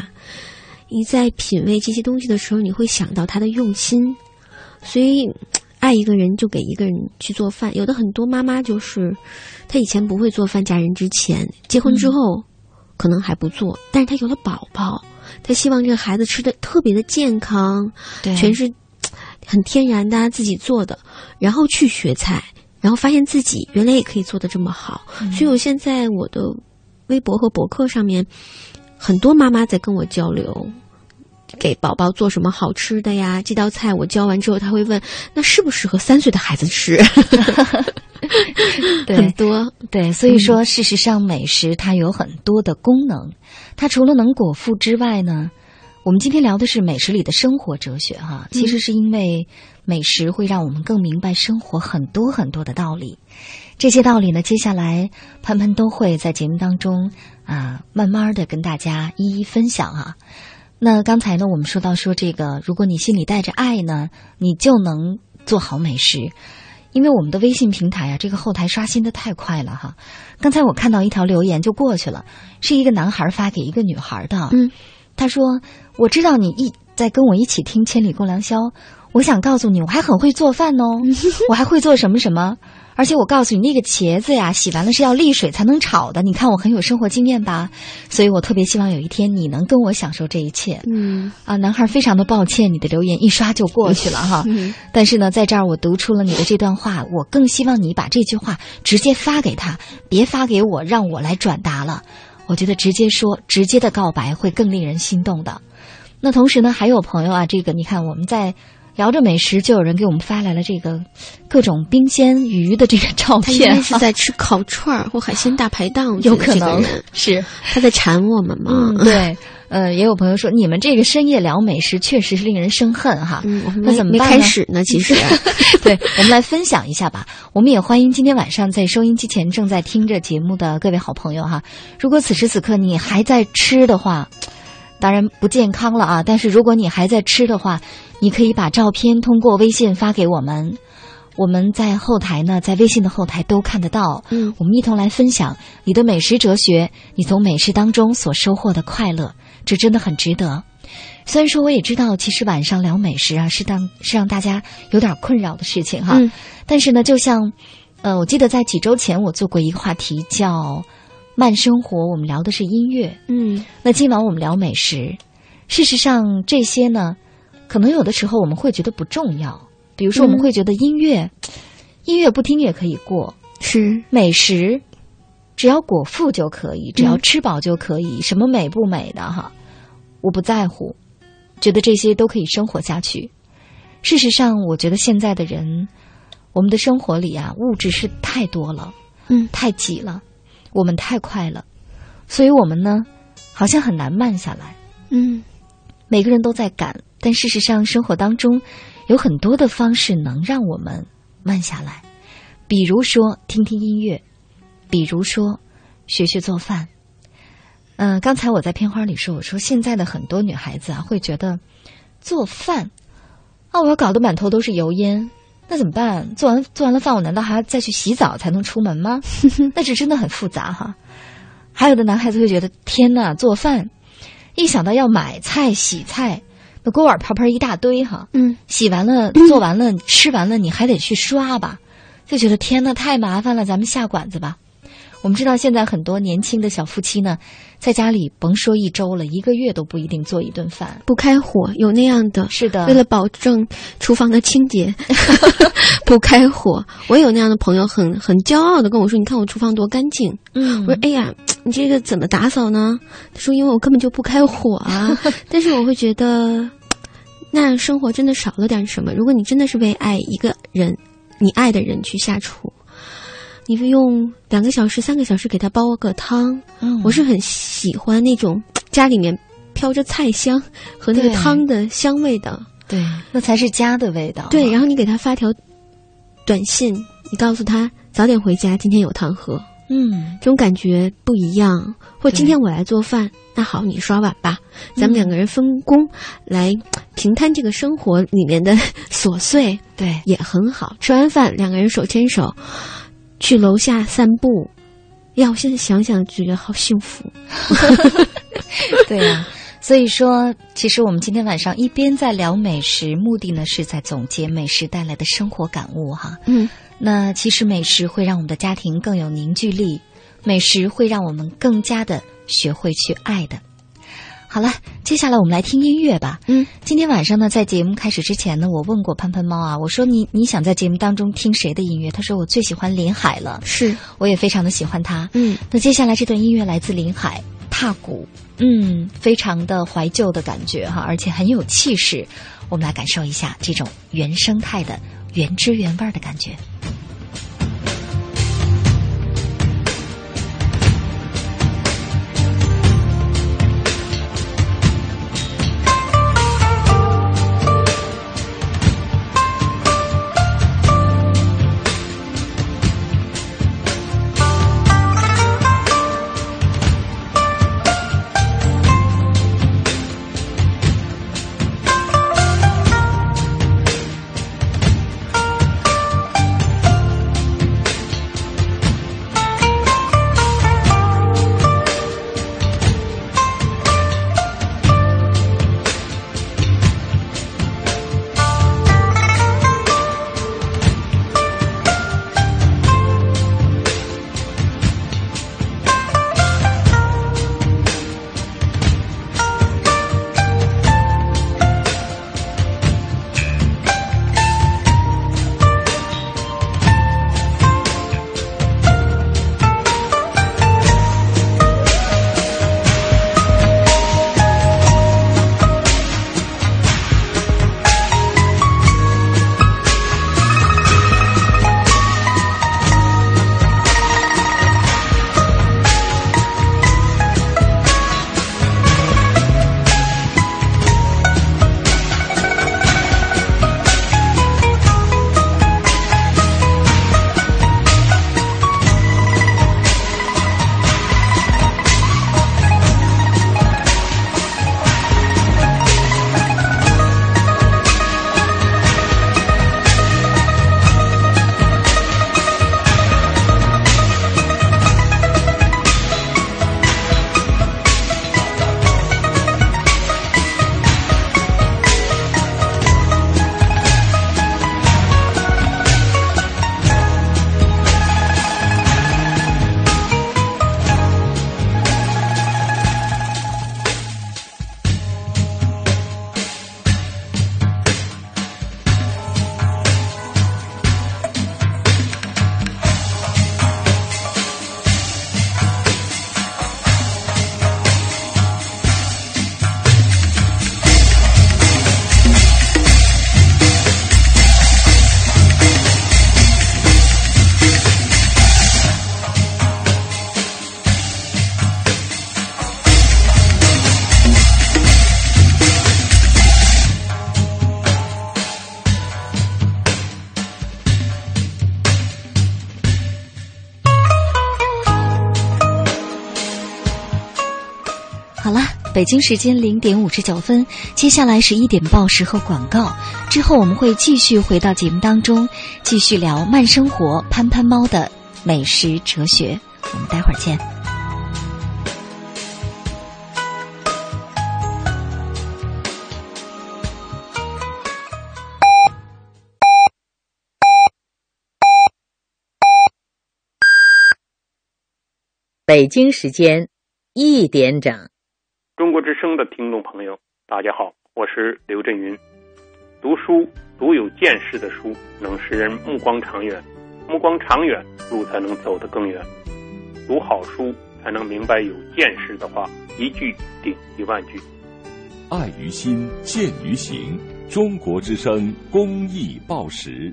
你在品味这些东西的时候，你会想到他的用心。所以，爱一个人就给一个人去做饭。有的很多妈妈就是，她以前不会做饭，嫁人之前，结婚之后。可能还不做，但是她有了宝宝，她希望这个孩子吃的特别的健康，全是很天然的自己做的，然后去学菜，然后发现自己原来也可以做的这么好。所以我现在我的微博和博客上面，很多妈妈在跟我交流，给宝宝做什么好吃的呀？这道菜我教完之后，他会问，那适不适合三岁的孩子吃？很多对，所以说，事实上，美食它有很多的功能。它除了能果腹之外呢，我们今天聊的是美食里的生活哲学，哈，其实是因为美食会让我们更明白生活很多很多的道理。这些道理呢，接下来潘潘都会在节目当中啊，慢慢的跟大家一一分享啊。那刚才呢，我们说到说这个，如果你心里带着爱呢，你就能做好美食。因为我们的微信平台啊，这个后台刷新的太快了哈。刚才我看到一条留言就过去了，是一个男孩发给一个女孩的，嗯，他说。我知道你一在跟我一起听《千里共良宵》，我想告诉你，我还很会做饭哦，我还会做什么什么，而且我告诉你，那个茄子呀，洗完了是要沥水才能炒的。你看我很有生活经验吧？所以我特别希望有一天你能跟我享受这一切。嗯啊，男孩非常的抱歉，你的留言一刷就过去了哈。但是呢，在这儿我读出了你的这段话，我更希望你把这句话直接发给他，别发给我，让我来转达了。我觉得直接说，直接的告白会更令人心动的。那同时呢，还有朋友啊，这个你看，我们在聊着美食，就有人给我们发来了这个各种冰鲜鱼的这个照片，是在吃烤串儿或海鲜大排档，有可能是他在馋我们吗？对，呃，也有朋友说，你们这个深夜聊美食，确实是令人生恨哈。那怎么没开始呢？其实，对，我们来分享一下吧。我们也欢迎今天晚上在收音机前正在听着节目的各位好朋友哈。如果此时此刻你还在吃的话。当然不健康了啊！但是如果你还在吃的话，你可以把照片通过微信发给我们，我们在后台呢，在微信的后台都看得到。嗯，我们一同来分享你的美食哲学，你从美食当中所收获的快乐，这真的很值得。虽然说我也知道，其实晚上聊美食啊，是当是让大家有点困扰的事情哈。嗯，但是呢，就像，呃，我记得在几周前我做过一个话题叫。慢生活，我们聊的是音乐。嗯，那今晚我们聊美食。事实上，这些呢，可能有的时候我们会觉得不重要。比如说，我们会觉得音乐，音乐不听也可以过。是美食，只要果腹就可以，只要吃饱就可以。什么美不美的哈，我不在乎，觉得这些都可以生活下去。事实上，我觉得现在的人，我们的生活里啊，物质是太多了，嗯，太挤了。我们太快了，所以我们呢，好像很难慢下来。嗯，每个人都在赶，但事实上，生活当中有很多的方式能让我们慢下来。比如说听听音乐，比如说学学做饭。嗯，刚才我在片花里说，我说现在的很多女孩子啊，会觉得做饭啊，我要搞得满头都是油烟。那怎么办？做完做完了饭，我难道还要再去洗澡才能出门吗？那是真的很复杂哈。还有的男孩子会觉得，天呐，做饭，一想到要买菜、洗菜，那锅碗瓢盆一大堆哈。嗯，洗完了，做完了，吃完了，你还得去刷吧，就觉得天呐，太麻烦了，咱们下馆子吧。我们知道现在很多年轻的小夫妻呢，在家里甭说一周了，一个月都不一定做一顿饭，不开火，有那样的，是的，为了保证厨房的清洁，不开火。我有那样的朋友，很很骄傲的跟我说：“你看我厨房多干净。”嗯，我说：“哎呀，你这个怎么打扫呢？”他说：“因为我根本就不开火啊。”但是我会觉得，那样生活真的少了点什么。如果你真的是为爱一个人，你爱的人去下厨。你用两个小时、三个小时给他煲个汤，嗯我是很喜欢那种家里面飘着菜香和那个汤的香味的。对，那才是家的味道。对，然后你给他发条短信，你告诉他早点回家，今天有汤喝。嗯，这种感觉不一样。或今天我来做饭，那好，你刷碗吧，咱们两个人分工来平摊这个生活里面的琐碎。对，也很好。吃完饭，两个人手牵手。去楼下散步，呀，我现在想想觉得好幸福。对呀，所以说，其实我们今天晚上一边在聊美食，目的呢是在总结美食带来的生活感悟哈。嗯，那其实美食会让我们的家庭更有凝聚力，美食会让我们更加的学会去爱的。好了，接下来我们来听音乐吧。嗯，今天晚上呢，在节目开始之前呢，我问过潘潘猫啊，我说你你想在节目当中听谁的音乐？他说我最喜欢林海了。是，我也非常的喜欢他。嗯，那接下来这段音乐来自林海，踏鼓，嗯，非常的怀旧的感觉哈，而且很有气势。我们来感受一下这种原生态的原汁原味的感觉。北京时间零点五十九分，接下来是一点报时和广告，之后我们会继续回到节目当中，继续聊慢生活潘潘猫的美食哲学。我们待会儿见。北京时间一点整，声的听众朋友，大家好，我是刘震云。读书读有见识的书，能使人目光长远，目光长远，路才能走得更远。读好书才能明白有见识的话，一句顶一万句。爱于心，见于行。中国之声公益报时。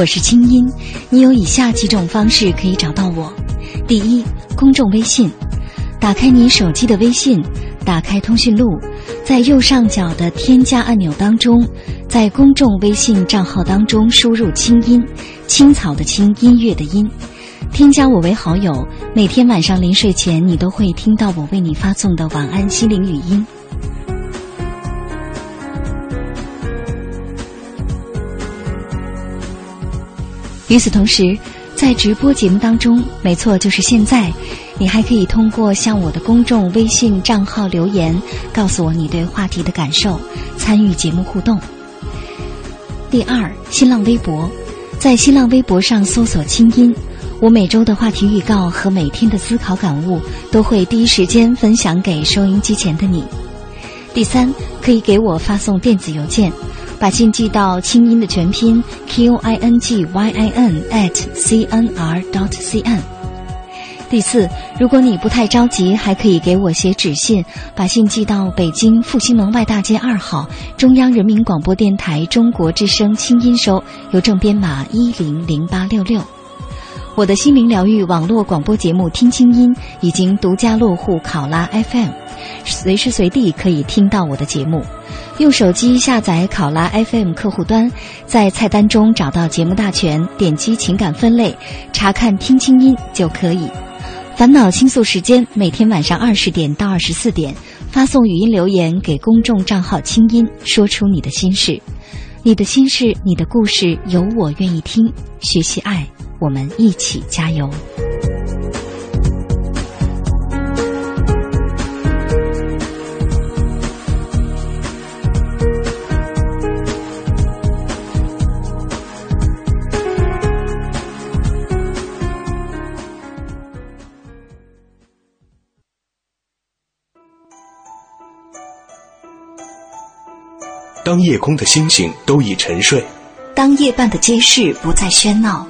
我是清音，你有以下几种方式可以找到我：第一，公众微信，打开你手机的微信，打开通讯录，在右上角的添加按钮当中，在公众微信账号当中输入“清音”，青草的青，音乐的音，添加我为好友，每天晚上临睡前，你都会听到我为你发送的晚安心灵语音。与此同时，在直播节目当中，没错，就是现在，你还可以通过向我的公众微信账号留言，告诉我你对话题的感受，参与节目互动。第二，新浪微博，在新浪微博上搜索“清音”，我每周的话题预告和每天的思考感悟都会第一时间分享给收音机前的你。第三，可以给我发送电子邮件。把信寄到清音的全拼 q i n g y i n at c n r dot c n。第四，如果你不太着急，还可以给我写纸信，把信寄到北京复兴门外大街二号中央人民广播电台中国之声清音收，邮政编码一零零八六六。我的心灵疗愈网络广播节目《听清音》已经独家落户考拉 FM，随时随地可以听到我的节目。用手机下载考拉 FM 客户端，在菜单中找到节目大全，点击情感分类，查看听清音就可以。烦恼倾诉时间，每天晚上二十点到二十四点，发送语音留言给公众账号清音，说出你的心事。你的心事，你的故事，有我愿意听。学习爱，我们一起加油。当夜空的星星都已沉睡。当夜半的街市不再喧闹。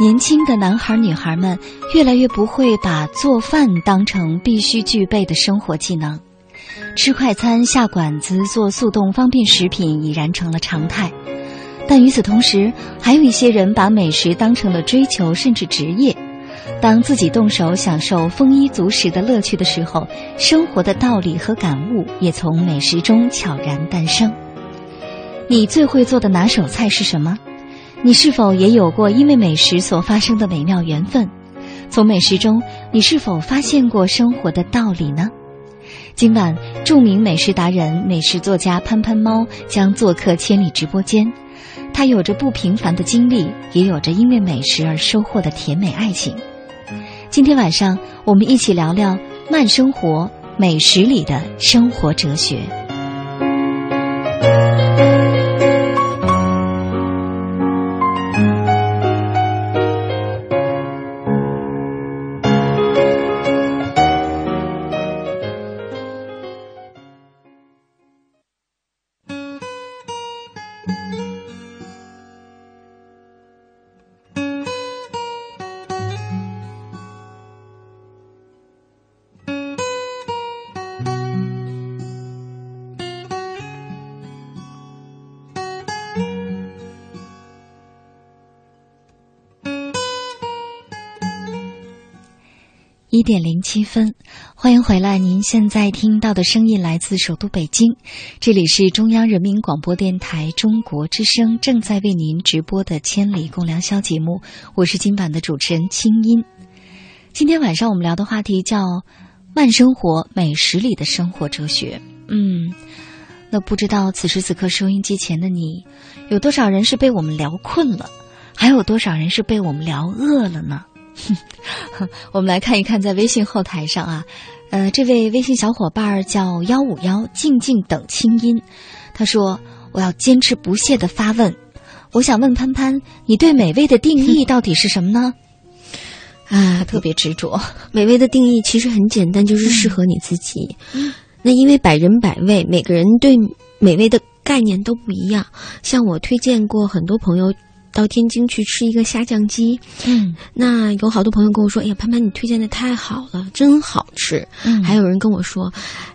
年轻的男孩女孩们越来越不会把做饭当成必须具备的生活技能，吃快餐、下馆子、做速冻方便食品已然成了常态。但与此同时，还有一些人把美食当成了追求甚至职业。当自己动手享受丰衣足食的乐趣的时候，生活的道理和感悟也从美食中悄然诞生。你最会做的拿手菜是什么？你是否也有过因为美食所发生的美妙缘分？从美食中，你是否发现过生活的道理呢？今晚，著名美食达人、美食作家潘潘猫将做客千里直播间。他有着不平凡的经历，也有着因为美食而收获的甜美爱情。今天晚上，我们一起聊聊慢生活、美食里的生活哲学。一点零七分，欢迎回来！您现在听到的声音来自首都北京，这里是中央人民广播电台中国之声正在为您直播的《千里共良宵》节目，我是今晚的主持人清音。今天晚上我们聊的话题叫“慢生活美食里的生活哲学”。嗯，那不知道此时此刻收音机前的你，有多少人是被我们聊困了，还有多少人是被我们聊饿了呢？我们来看一看，在微信后台上啊，呃，这位微信小伙伴叫幺五幺静静等清音，他说：“我要坚持不懈的发问，我想问潘潘，你对美味的定义到底是什么呢？” 啊，特别执着。美味的定义其实很简单，就是适合你自己。那因为百人百味，每个人对美味的概念都不一样。像我推荐过很多朋友。到天津去吃一个虾酱鸡，嗯，那有好多朋友跟我说：“哎呀，潘潘，你推荐的太好了，真好吃。”嗯，还有人跟我说：“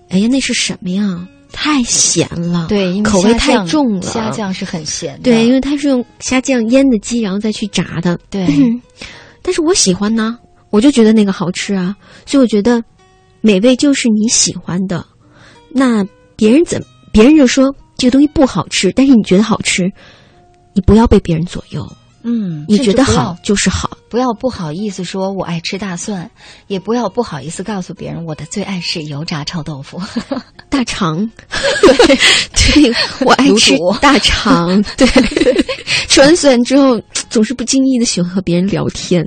哎呀，那是什么呀？太咸了，对，因为口味太重了。虾酱是很咸的，对，因为它是用虾酱腌的鸡，然后再去炸的。对，但是我喜欢呢，我就觉得那个好吃啊。所以我觉得，美味就是你喜欢的。那别人怎，别人就说这个东西不好吃，但是你觉得好吃。你不要被别人左右，嗯，你觉得好就是好，不要不好意思说我爱吃大蒜，也不要不好意思告诉别人我的最爱是油炸臭豆腐、大肠，对对，我爱吃大肠，对，吃完蒜之后总是不经意的喜欢和别人聊天，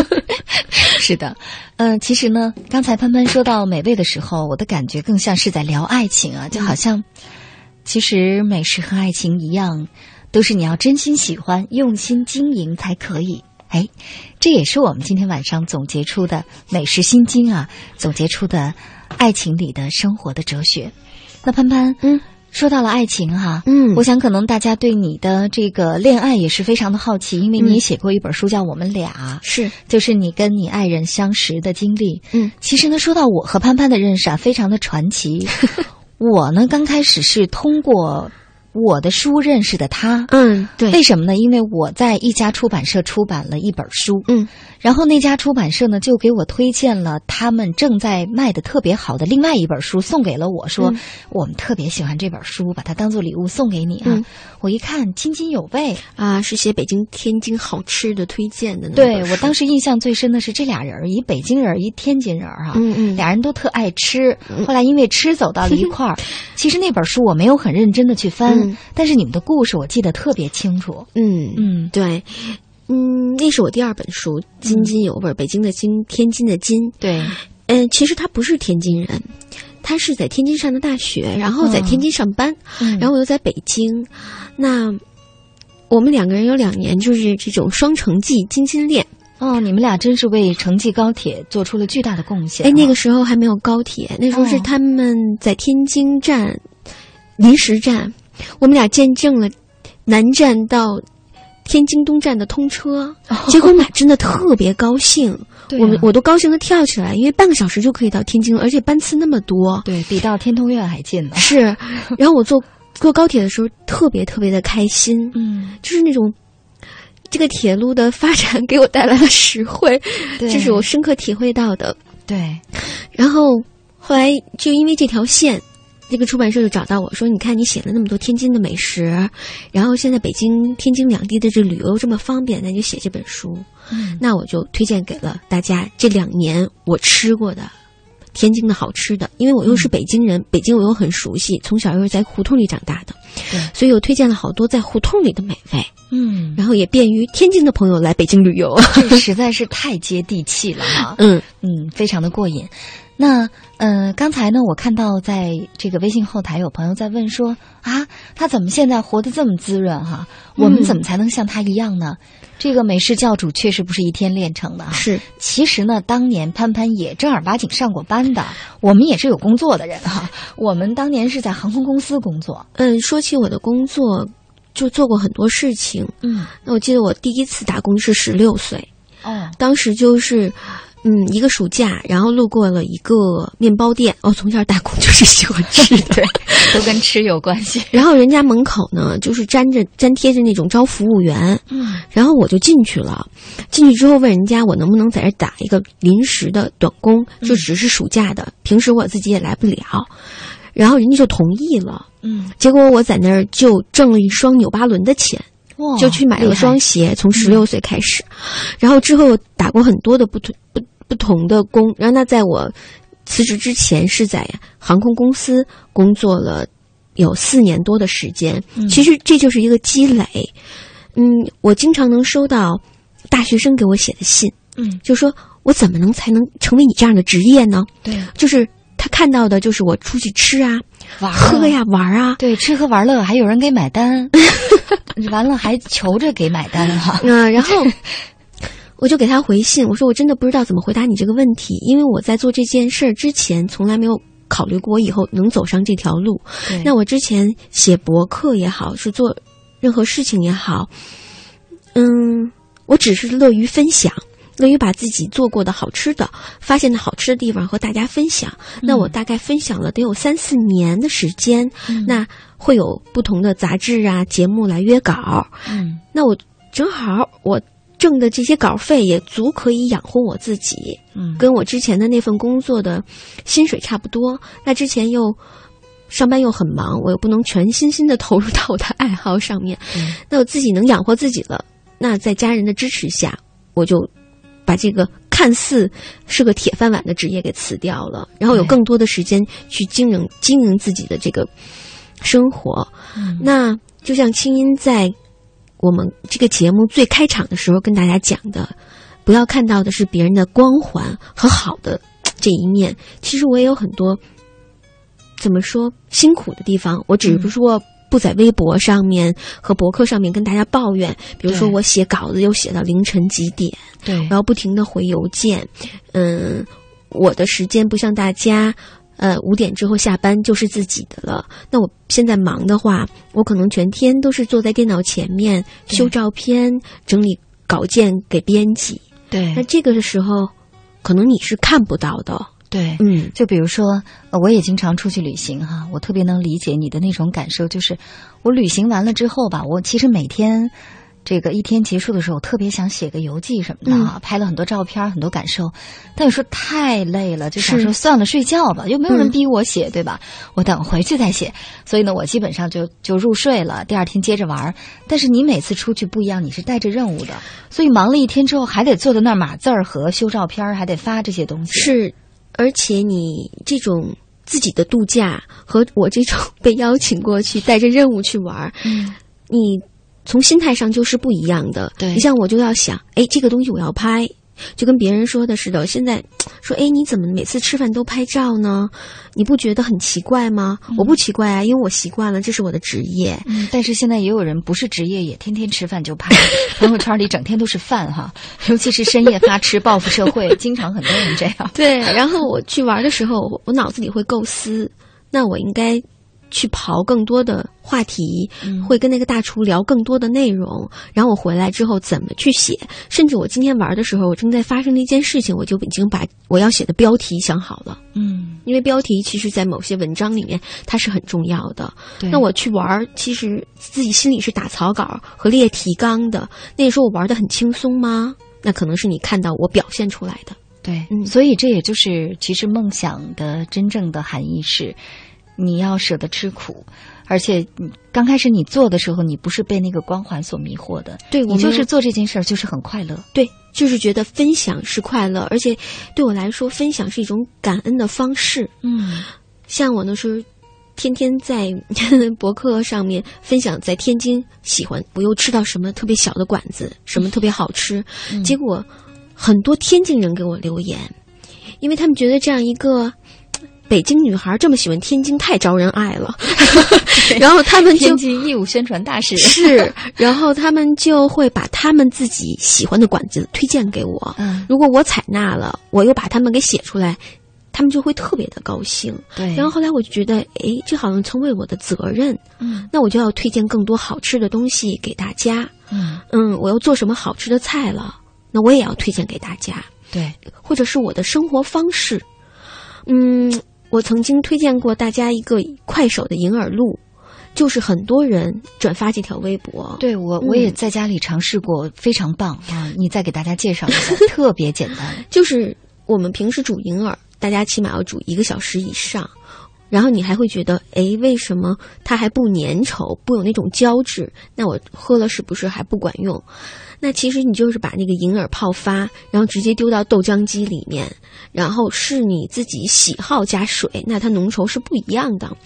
是的，嗯，其实呢，刚才潘潘说到美味的时候，我的感觉更像是在聊爱情啊，就好像，其实美食和爱情一样。都是你要真心喜欢、用心经营才可以。哎，这也是我们今天晚上总结出的美食心经啊，总结出的爱情里的生活的哲学。那潘潘，嗯，说到了爱情哈，嗯，我想可能大家对你的这个恋爱也是非常的好奇，因为你也写过一本书叫《我们俩》，是，就是你跟你爱人相识的经历。嗯，其实呢，说到我和潘潘的认识啊，非常的传奇。我呢，刚开始是通过。我的书认识的他，嗯，对，为什么呢？因为我在一家出版社出版了一本书，嗯，然后那家出版社呢就给我推荐了他们正在卖的特别好的另外一本书，送给了我说我们特别喜欢这本书，把它当做礼物送给你啊。我一看津津有味啊，是写北京、天津好吃的推荐的。对我当时印象最深的是这俩人，一北京人，一天津人啊，嗯嗯，俩人都特爱吃，后来因为吃走到了一块儿。其实那本书我没有很认真的去翻。但是你们的故事我记得特别清楚。嗯嗯，对，嗯，那是我第二本书《津津有味》，北京的津，天津的津。对，嗯，其实他不是天津人，他是在天津上的大学，然后在天津上班，然后我又在北京。那我们两个人有两年就是这种双城记、京津恋。哦，你们俩真是为城际高铁做出了巨大的贡献。哎，那个时候还没有高铁，那时候是他们在天津站。临时站，我们俩见证了南站到天津东站的通车，结果我们俩真的特别高兴。我们我都高兴的跳起来，因为半个小时就可以到天津了，而且班次那么多，对比到天通苑还近呢。是，然后我坐坐高铁的时候特别特别的开心，嗯，就是那种这个铁路的发展给我带来了实惠，这是我深刻体会到的。对，然后后来就因为这条线。那个出版社就找到我说：“你看，你写了那么多天津的美食，然后现在北京、天津两地的这旅游这么方便，那就写这本书。那我就推荐给了大家这两年我吃过的天津的好吃的，因为我又是北京人，北京我又很熟悉，从小又是在胡同里长大的，所以我推荐了好多在胡同里的美味。嗯，然后也便于天津的朋友来北京旅游，这实在是太接地气了哈。嗯嗯，非常的过瘾。”那，呃，刚才呢，我看到在这个微信后台有朋友在问说啊，他怎么现在活得这么滋润哈？我们怎么才能像他一样呢？这个美式教主确实不是一天练成的哈。是，其实呢，当年潘潘也正儿八经上过班的，我们也是有工作的人哈。我们当年是在航空公司工作。嗯，说起我的工作，就做过很多事情。嗯，那我记得我第一次打工是十六岁。哦，当时就是。嗯，一个暑假，然后路过了一个面包店。我从小打工就是喜欢吃的，都跟吃有关系。然后人家门口呢，就是粘着粘贴着那种招服务员。嗯，然后我就进去了。进去之后问人家，我能不能在这打一个临时的短工，就只是暑假的，平时我自己也来不了。然后人家就同意了。嗯，结果我在那儿就挣了一双纽巴伦的钱。就去买了双鞋，从十六岁开始，然后之后打过很多的不同不。不同的工，然后那在我辞职之前是在航空公司工作了有四年多的时间。其实这就是一个积累。嗯，我经常能收到大学生给我写的信，嗯，就说我怎么能才能成为你这样的职业呢？对，就是他看到的就是我出去吃啊、玩喝呀、玩啊，对，吃喝玩乐还有人给买单，完了还求着给买单哈。啊，然后。我就给他回信，我说我真的不知道怎么回答你这个问题，因为我在做这件事儿之前，从来没有考虑过我以后能走上这条路。那我之前写博客也好，是做任何事情也好，嗯，我只是乐于分享，乐于把自己做过的好吃的、发现的好吃的地方和大家分享。那我大概分享了得有三四年的时间，那会有不同的杂志啊、节目来约稿。嗯，那我正好我。挣的这些稿费也足可以养活我自己，嗯，跟我之前的那份工作的薪水差不多。那之前又上班又很忙，我又不能全心心的投入到我的爱好上面。那我自己能养活自己了，那在家人的支持下，我就把这个看似是个铁饭碗的职业给辞掉了，然后有更多的时间去经营经营自己的这个生活。那就像清音在。我们这个节目最开场的时候跟大家讲的，不要看到的是别人的光环和好的这一面。其实我也有很多怎么说辛苦的地方。我只是说不在微博上面和博客上面跟大家抱怨。比如说我写稿子又写到凌晨几点，对，然后不停的回邮件。嗯，我的时间不像大家呃，五点之后下班就是自己的了。那我现在忙的话，我可能全天都是坐在电脑前面修照片、整理稿件给编辑。对，那这个的时候，可能你是看不到的。对，嗯，就比如说，我也经常出去旅行哈，我特别能理解你的那种感受，就是我旅行完了之后吧，我其实每天。这个一天结束的时候，我特别想写个游记什么的啊，拍了很多照片，很多感受。但有时候太累了，就想说算了，睡觉吧，又没有人逼我写，对吧？我等回去再写。所以呢，我基本上就就入睡了，第二天接着玩。但是你每次出去不一样，你是带着任务的，所以忙了一天之后，还得坐在那儿码字儿和修照片，还得发这些东西。是，而且你这种自己的度假和我这种被邀请过去带着任务去玩，嗯，你。从心态上就是不一样的。对你像我就要想，哎，这个东西我要拍，就跟别人说的似的。现在说，哎，你怎么每次吃饭都拍照呢？你不觉得很奇怪吗？我不奇怪啊，因为我习惯了，这是我的职业。嗯，但是现在也有人不是职业，也天天吃饭就拍，朋友圈里整天都是饭哈，尤其是深夜发吃报复社会，经常很多人这样。对，然后我去玩的时候，我脑子里会构思，那我应该。去刨更多的话题，会跟那个大厨聊更多的内容。然后我回来之后怎么去写？甚至我今天玩的时候，我正在发生的一件事情，我就已经把我要写的标题想好了。嗯，因为标题其实，在某些文章里面它是很重要的。那我去玩，其实自己心里是打草稿和列提纲的。那时候我玩的很轻松吗？那可能是你看到我表现出来的。对，嗯，所以这也就是其实梦想的真正的含义是。你要舍得吃苦，而且你刚开始你做的时候，你不是被那个光环所迷惑的，对你就是做这件事儿就是很快乐，对，就是觉得分享是快乐，而且对我来说，分享是一种感恩的方式。嗯，像我那时候天天在 博客上面分享，在天津喜欢我又吃到什么特别小的馆子，什么特别好吃，结果很多天津人给我留言，因为他们觉得这样一个。北京女孩这么喜欢天津，太招人爱了。然后他们天津义务宣传大使是，然后他们就会把他们自己喜欢的馆子推荐给我。嗯，如果我采纳了，我又把他们给写出来，他们就会特别的高兴。对。然后后来我就觉得，哎，这好像成为我的责任。嗯。那我就要推荐更多好吃的东西给大家。嗯嗯，我要做什么好吃的菜了，那我也要推荐给大家。对，或者是我的生活方式。嗯。我曾经推荐过大家一个快手的银耳露，就是很多人转发这条微博。对我，我也在家里尝试过，非常棒啊！你再给大家介绍一下，特别简单。就是我们平时煮银耳，大家起码要煮一个小时以上，然后你还会觉得，哎，为什么它还不粘稠，不有那种胶质？那我喝了是不是还不管用？那其实你就是把那个银耳泡发，然后直接丢到豆浆机里面，然后是你自己喜好加水，那它浓稠是不一样的。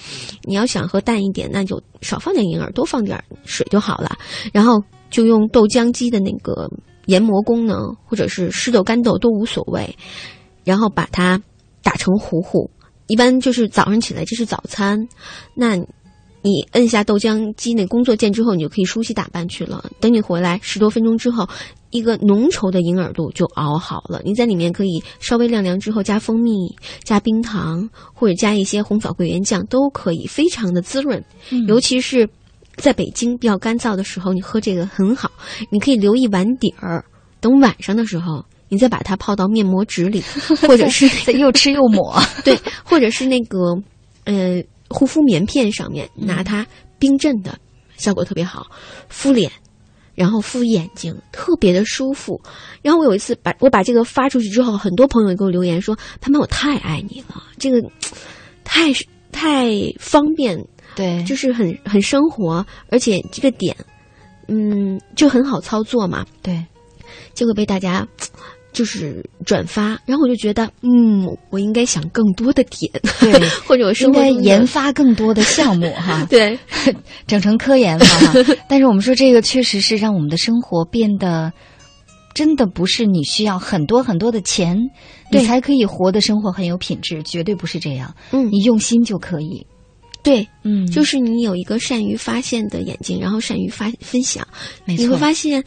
你要想喝淡一点，那就少放点银耳，多放点水就好了。然后就用豆浆机的那个研磨功能，或者是湿豆干豆都无所谓，然后把它打成糊糊。一般就是早上起来这是早餐，那。你摁下豆浆机那工作键之后，你就可以梳洗打扮去了。等你回来十多分钟之后，一个浓稠的银耳露就熬好了。你在里面可以稍微晾凉之后加蜂蜜、加冰糖，或者加一些红枣桂圆酱都可以，非常的滋润。尤其是在北京比较干燥的时候，你喝这个很好。你可以留一碗底儿，等晚上的时候，你再把它泡到面膜纸里，或者是 又吃又抹。对，或者是那个呃。护肤棉片上面拿它冰镇的，效果特别好，敷脸，然后敷眼睛，特别的舒服。然后我有一次把我把这个发出去之后，很多朋友给我留言说：“潘潘，我太爱你了，这个太太方便，对，就是很很生活，而且这个点，嗯，就很好操作嘛，对，就会被大家。”就是转发，然后我就觉得，嗯，我应该想更多的点，对，或者我应该研发更多的项目哈，对，整成科研哈。但是我们说这个确实是让我们的生活变得，真的不是你需要很多很多的钱，你才可以活的生活很有品质，绝对不是这样。嗯，你用心就可以。对，嗯，就是你有一个善于发现的眼睛，然后善于发分享，你会发现。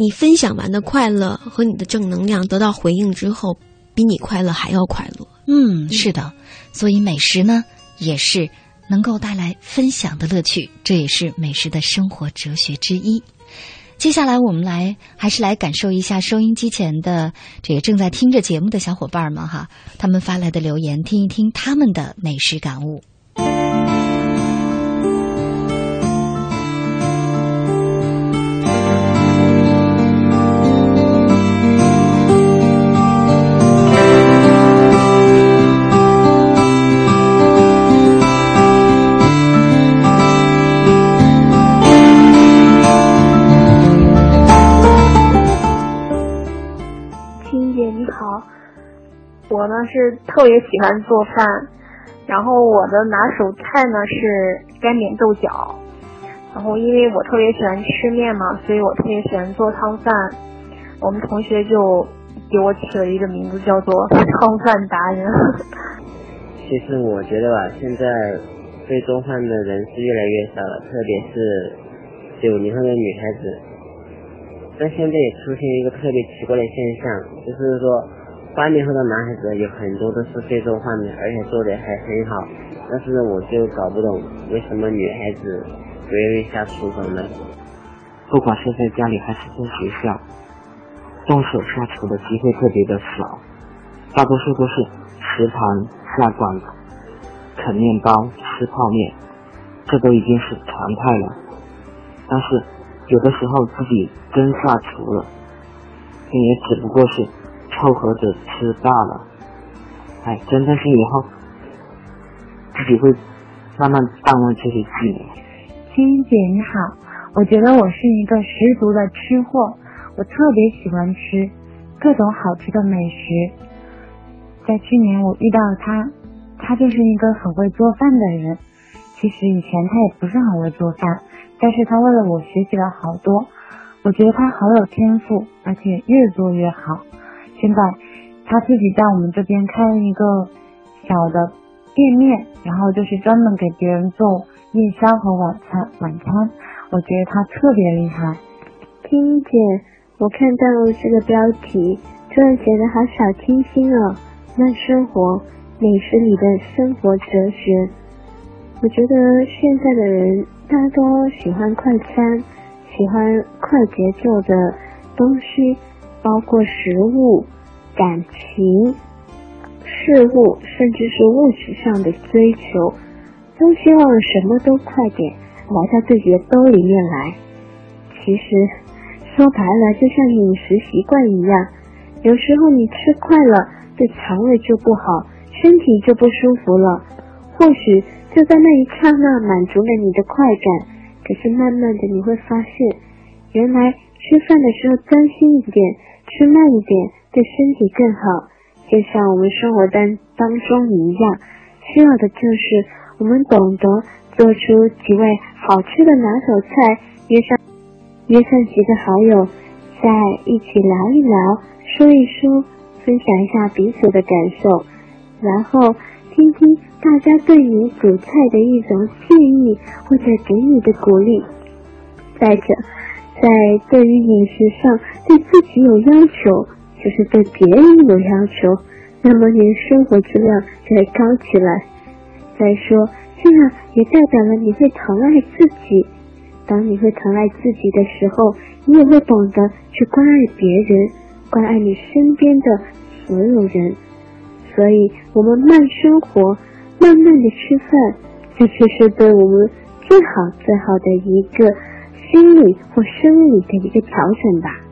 你分享完的快乐和你的正能量得到回应之后，比你快乐还要快乐。嗯，是的，所以美食呢，也是能够带来分享的乐趣，这也是美食的生活哲学之一。接下来，我们来还是来感受一下收音机前的这个正在听着节目的小伙伴们哈，他们发来的留言，听一听他们的美食感悟。我呢是特别喜欢做饭，然后我的拿手菜呢是干煸豆角，然后因为我特别喜欢吃面嘛，所以我特别喜欢做汤饭。我们同学就给我起了一个名字，叫做汤饭达人。其实我觉得吧，现在会做饭的人是越来越少了，特别是九零后的女孩子。但现在也出现一个特别奇怪的现象，就是说。八零后的男孩子有很多都是会做饭的，而且做的还很好。但是我就搞不懂为什么女孩子不愿意下厨房呢？不管是在家里还是在学校，动手下厨的机会特别的少，大多数都是食堂下馆子、啃面包、吃泡面，这都已经是常态了。但是有的时候自己真下厨了，也只不过是。凑合着吃罢了，哎，真的是以后自己会慢慢淡忘这些记忆。青青姐你好，我觉得我是一个十足的吃货，我特别喜欢吃各种好吃的美食。在去年我遇到他，他就是一个很会做饭的人。其实以前他也不是很会做饭，但是他为了我学习了好多。我觉得他好有天赋，而且越做越好。现在他自己在我们这边开了一个小的店面，然后就是专门给别人做夜宵和晚餐。晚餐，我觉得他特别厉害。听姐，我看到这个标题，突然觉得好小清新哦。慢生活，美食里的生活哲学。我觉得现在的人大多喜欢快餐，喜欢快节奏的东西。包括食物、感情、事物，甚至是物质上的追求，都希望什么都快点来到自己的兜里面来。其实说白了，就像饮食习惯一样，有时候你吃快了，对肠胃就不好，身体就不舒服了。或许就在那一刹那满足了你的快感，可是慢慢的你会发现，原来吃饭的时候专心一点。吃慢一点，对身体更好。就像我们生活当当中一样，需要的就是我们懂得做出几位好吃的拿手菜，约上约上几个好友，再一起聊一聊，说一说，分享一下彼此的感受，然后听听大家对你煮菜的一种建议或者给你的鼓励。再者。在对于饮食上对自己有要求，就是对别人有要求，那么你的生活质量就会高起来。再说，这样也代表了你会疼爱自己。当你会疼爱自己的时候，你也会懂得去关爱别人，关爱你身边的所有人。所以，我们慢生活，慢慢的吃饭，这就是对我们最好最好的一个。心理或生理的一个调整吧。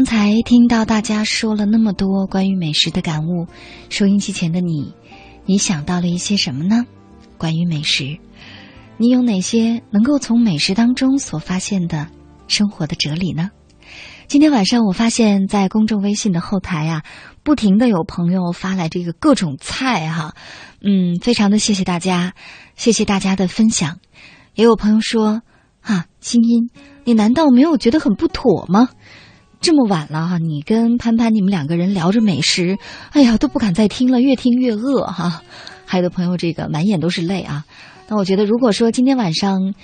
刚才听到大家说了那么多关于美食的感悟，收音机前的你，你想到了一些什么呢？关于美食，你有哪些能够从美食当中所发现的生活的哲理呢？今天晚上我发现，在公众微信的后台啊，不停的有朋友发来这个各种菜哈，嗯，非常的谢谢大家，谢谢大家的分享。也有朋友说，啊，金英，你难道没有觉得很不妥吗？这么晚了哈，你跟潘潘你们两个人聊着美食，哎呀，都不敢再听了，越听越饿哈。还有的朋友这个满眼都是泪啊。那我觉得，如果说今天晚上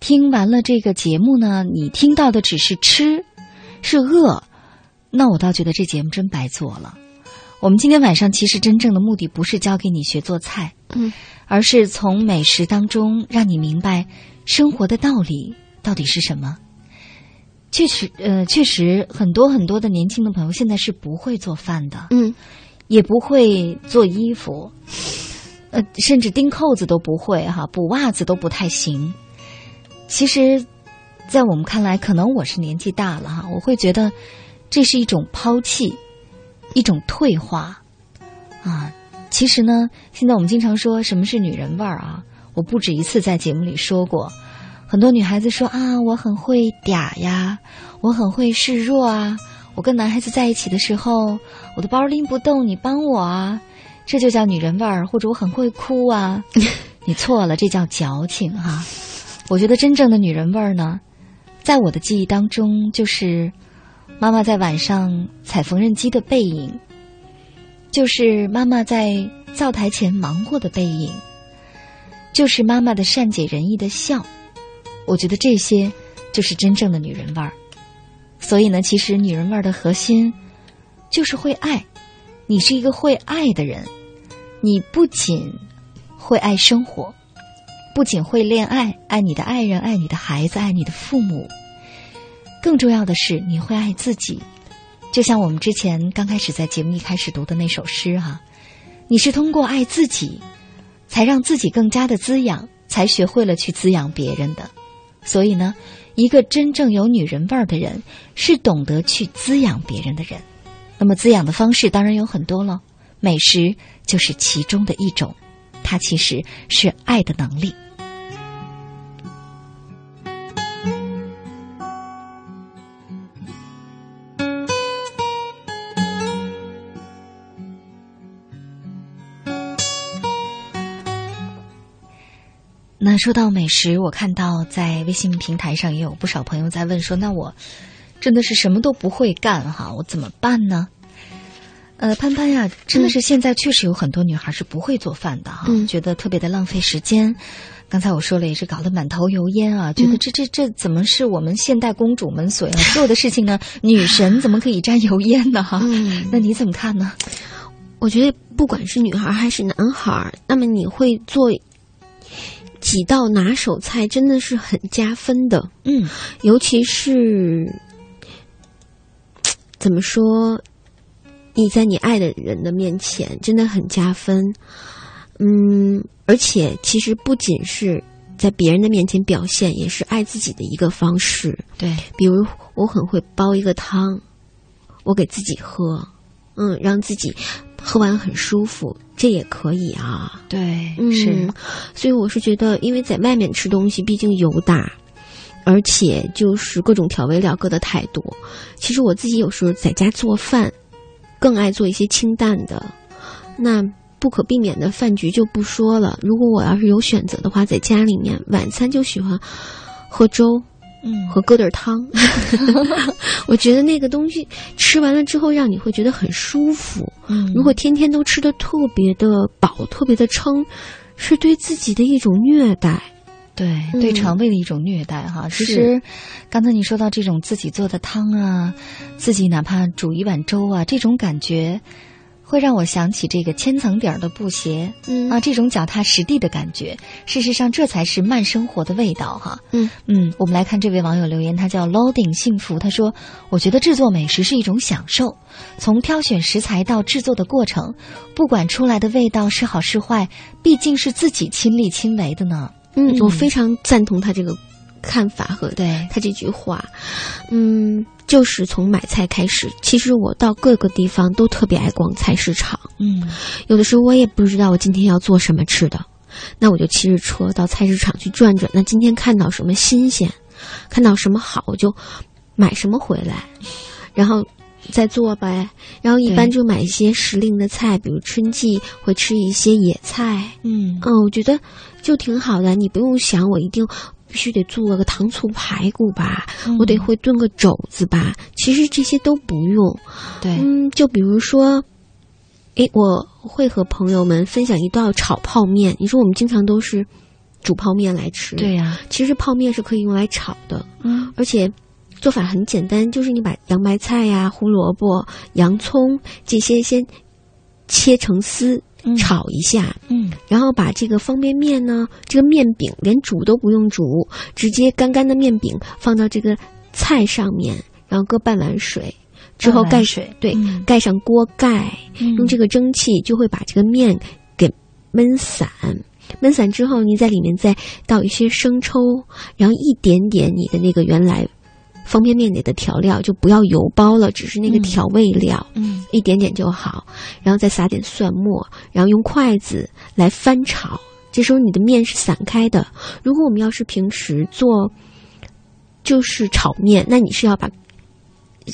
听完了这个节目呢，你听到的只是吃，是饿，那我倒觉得这节目真白做了。我们今天晚上其实真正的目的不是教给你学做菜，嗯，而是从美食当中让你明白生活的道理到底是什么。确实，呃，确实很多很多的年轻的朋友现在是不会做饭的，嗯，也不会做衣服，呃，甚至钉扣子都不会哈，补袜子都不太行。其实，在我们看来，可能我是年纪大了哈，我会觉得这是一种抛弃，一种退化啊。其实呢，现在我们经常说什么是女人味儿啊，我不止一次在节目里说过。很多女孩子说啊，我很会嗲呀，我很会示弱啊。我跟男孩子在一起的时候，我的包拎不动，你帮我啊，这就叫女人味儿。或者我很会哭啊，你错了，这叫矫情哈。我觉得真正的女人味儿呢，在我的记忆当中，就是妈妈在晚上踩缝纫机的背影，就是妈妈在灶台前忙活的背影，就是妈妈的善解人意的笑。我觉得这些就是真正的女人味儿，所以呢，其实女人味儿的核心就是会爱。你是一个会爱的人，你不仅会爱生活，不仅会恋爱，爱你的爱人，爱你的孩子，爱你的父母，更重要的是你会爱自己。就像我们之前刚开始在节目一开始读的那首诗哈，你是通过爱自己，才让自己更加的滋养，才学会了去滋养别人的。所以呢，一个真正有女人味儿的人，是懂得去滋养别人的人。那么滋养的方式当然有很多了，美食就是其中的一种。它其实是爱的能力。那说到美食，我看到在微信平台上也有不少朋友在问说：“那我真的是什么都不会干哈，我怎么办呢？”呃，潘潘呀，真的是现在确实有很多女孩是不会做饭的哈，觉得特别的浪费时间。刚才我说了，也是搞得满头油烟啊，觉得这这这怎么是我们现代公主们所要做的事情呢？女神怎么可以沾油烟呢？哈，那你怎么看呢？我觉得不管是女孩还是男孩，那么你会做。几道拿手菜真的是很加分的，嗯，尤其是 怎么说，你在你爱的人的面前真的很加分，嗯，而且其实不仅是在别人的面前表现，也是爱自己的一个方式。对，比如我很会煲一个汤，我给自己喝，嗯，让自己。喝完很舒服，这也可以啊。对，是，所以我是觉得，因为在外面吃东西毕竟油大，而且就是各种调味料搁的太多。其实我自己有时候在家做饭，更爱做一些清淡的。那不可避免的饭局就不说了。如果我要是有选择的话，在家里面晚餐就喜欢喝粥。嗯，和疙瘩汤，我觉得那个东西吃完了之后，让你会觉得很舒服。嗯，如果天天都吃的特别的饱，特别的撑，是对自己的一种虐待，对对肠胃的一种虐待哈。其实，刚才你说到这种自己做的汤啊，自己哪怕煮一碗粥啊，这种感觉。会让我想起这个千层底儿的布鞋，嗯啊，这种脚踏实地的感觉。事实上，这才是慢生活的味道，哈。嗯嗯，我们来看这位网友留言，他叫 Loading 幸福，他说：“我觉得制作美食是一种享受，从挑选食材到制作的过程，不管出来的味道是好是坏，毕竟是自己亲力亲为的呢。”嗯，我非常赞同他这个看法和对他这句话，嗯。就是从买菜开始，其实我到各个地方都特别爱逛菜市场。嗯，有的时候我也不知道我今天要做什么吃的，那我就骑着车到菜市场去转转。那今天看到什么新鲜，看到什么好，我就买什么回来，然后再做呗。然后一般就买一些时令的菜，比如春季会吃一些野菜。嗯，嗯，我觉得就挺好的，你不用想我一定必须得做个糖醋排骨吧，我得会炖个肘子吧。其实这些都不用。对，嗯，就比如说，诶，我会和朋友们分享一道炒泡面。你说我们经常都是煮泡面来吃，对呀。其实泡面是可以用来炒的，嗯，而且做法很简单，就是你把洋白菜呀、胡萝卜、洋葱这些先切成丝。炒一下，嗯，然后把这个方便面呢，这个面饼连煮都不用煮，直接干干的面饼放到这个菜上面，然后搁半碗水，之后盖水，对，盖上锅盖，用这个蒸汽就会把这个面给焖散。焖散之后，你在里面再倒一些生抽，然后一点点你的那个原来。方便面里的调料就不要油包了，只是那个调味料，嗯，一点点就好。然后再撒点蒜末，然后用筷子来翻炒。这时候你的面是散开的。如果我们要是平时做，就是炒面，那你是要把。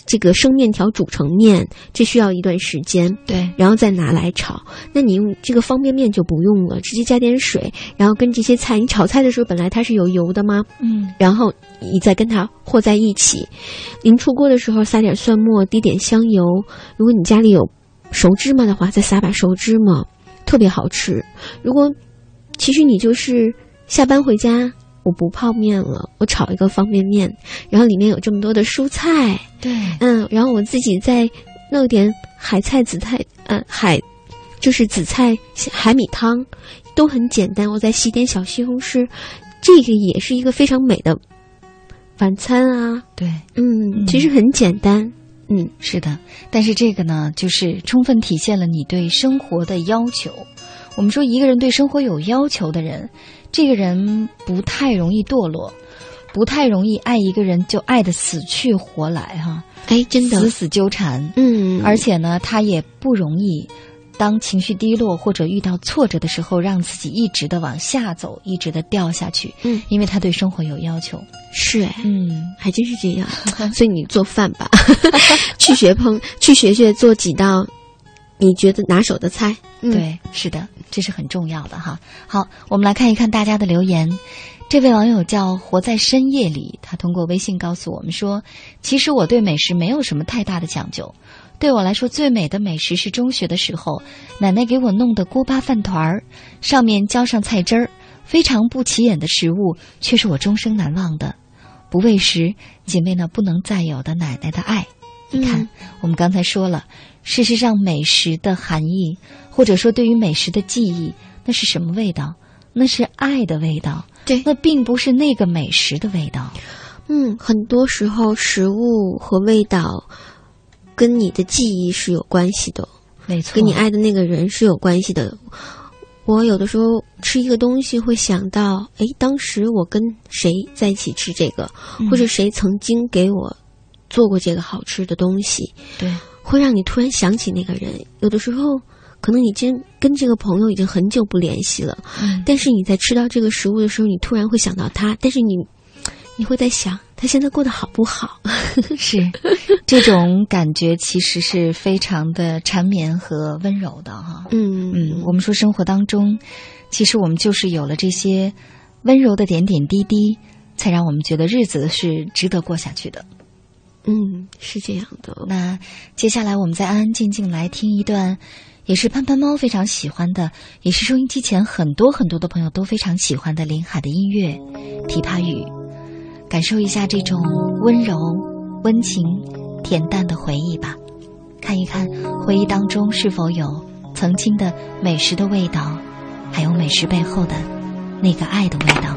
这个生面条煮成面，这需要一段时间，对，然后再拿来炒。那你用这个方便面就不用了，直接加点水，然后跟这些菜，你炒菜的时候本来它是有油的吗？嗯，然后你再跟它和在一起。临出锅的时候撒点蒜末，滴点香油。如果你家里有熟芝麻的话，再撒把熟芝麻，特别好吃。如果其实你就是下班回家。我不泡面了，我炒一个方便面，然后里面有这么多的蔬菜，对，嗯，然后我自己再弄点海菜、紫菜，呃，海就是紫菜海米汤，都很简单。我再洗点小西红柿，这个也是一个非常美的晚餐啊。对，嗯，其实很简单，嗯，是的。但是这个呢，就是充分体现了你对生活的要求。我们说，一个人对生活有要求的人。这个人不太容易堕落，不太容易爱一个人就爱的死去活来哈。哎，真的死死纠缠，嗯，而且呢，他也不容易当情绪低落或者遇到挫折的时候，让自己一直的往下走，一直的掉下去。嗯，因为他对生活有要求。是，嗯，还真是这样。所以你做饭吧，去学烹，去学学做几道你觉得拿手的菜。对，是的。这是很重要的哈。好，我们来看一看大家的留言。这位网友叫“活在深夜里”，他通过微信告诉我们说：“其实我对美食没有什么太大的讲究。对我来说，最美的美食是中学的时候奶奶给我弄的锅巴饭团儿，上面浇上菜汁儿，非常不起眼的食物，却是我终生难忘的。不喂食，仅为那不能再有的奶奶的爱。你看，我们刚才说了，事实上美食的含义。”或者说，对于美食的记忆，那是什么味道？那是爱的味道。对，那并不是那个美食的味道。嗯，很多时候食物和味道跟你的记忆是有关系的，没错，跟你爱的那个人是有关系的。我有的时候吃一个东西，会想到，哎，当时我跟谁在一起吃这个，或者谁曾经给我做过这个好吃的东西，对，会让你突然想起那个人。有的时候。可能已经跟这个朋友已经很久不联系了，但是你在吃到这个食物的时候，你突然会想到他，但是你，你会在想他现在过得好不好？是，这种感觉其实是非常的缠绵和温柔的哈。嗯嗯，我们说生活当中，其实我们就是有了这些温柔的点点滴滴，才让我们觉得日子是值得过下去的。嗯，是这样的。那接下来我们再安安静静来听一段。也是潘潘猫非常喜欢的，也是收音机前很多很多的朋友都非常喜欢的林海的音乐《琵琶语》，感受一下这种温柔、温情、恬淡的回忆吧。看一看回忆当中是否有曾经的美食的味道，还有美食背后的那个爱的味道。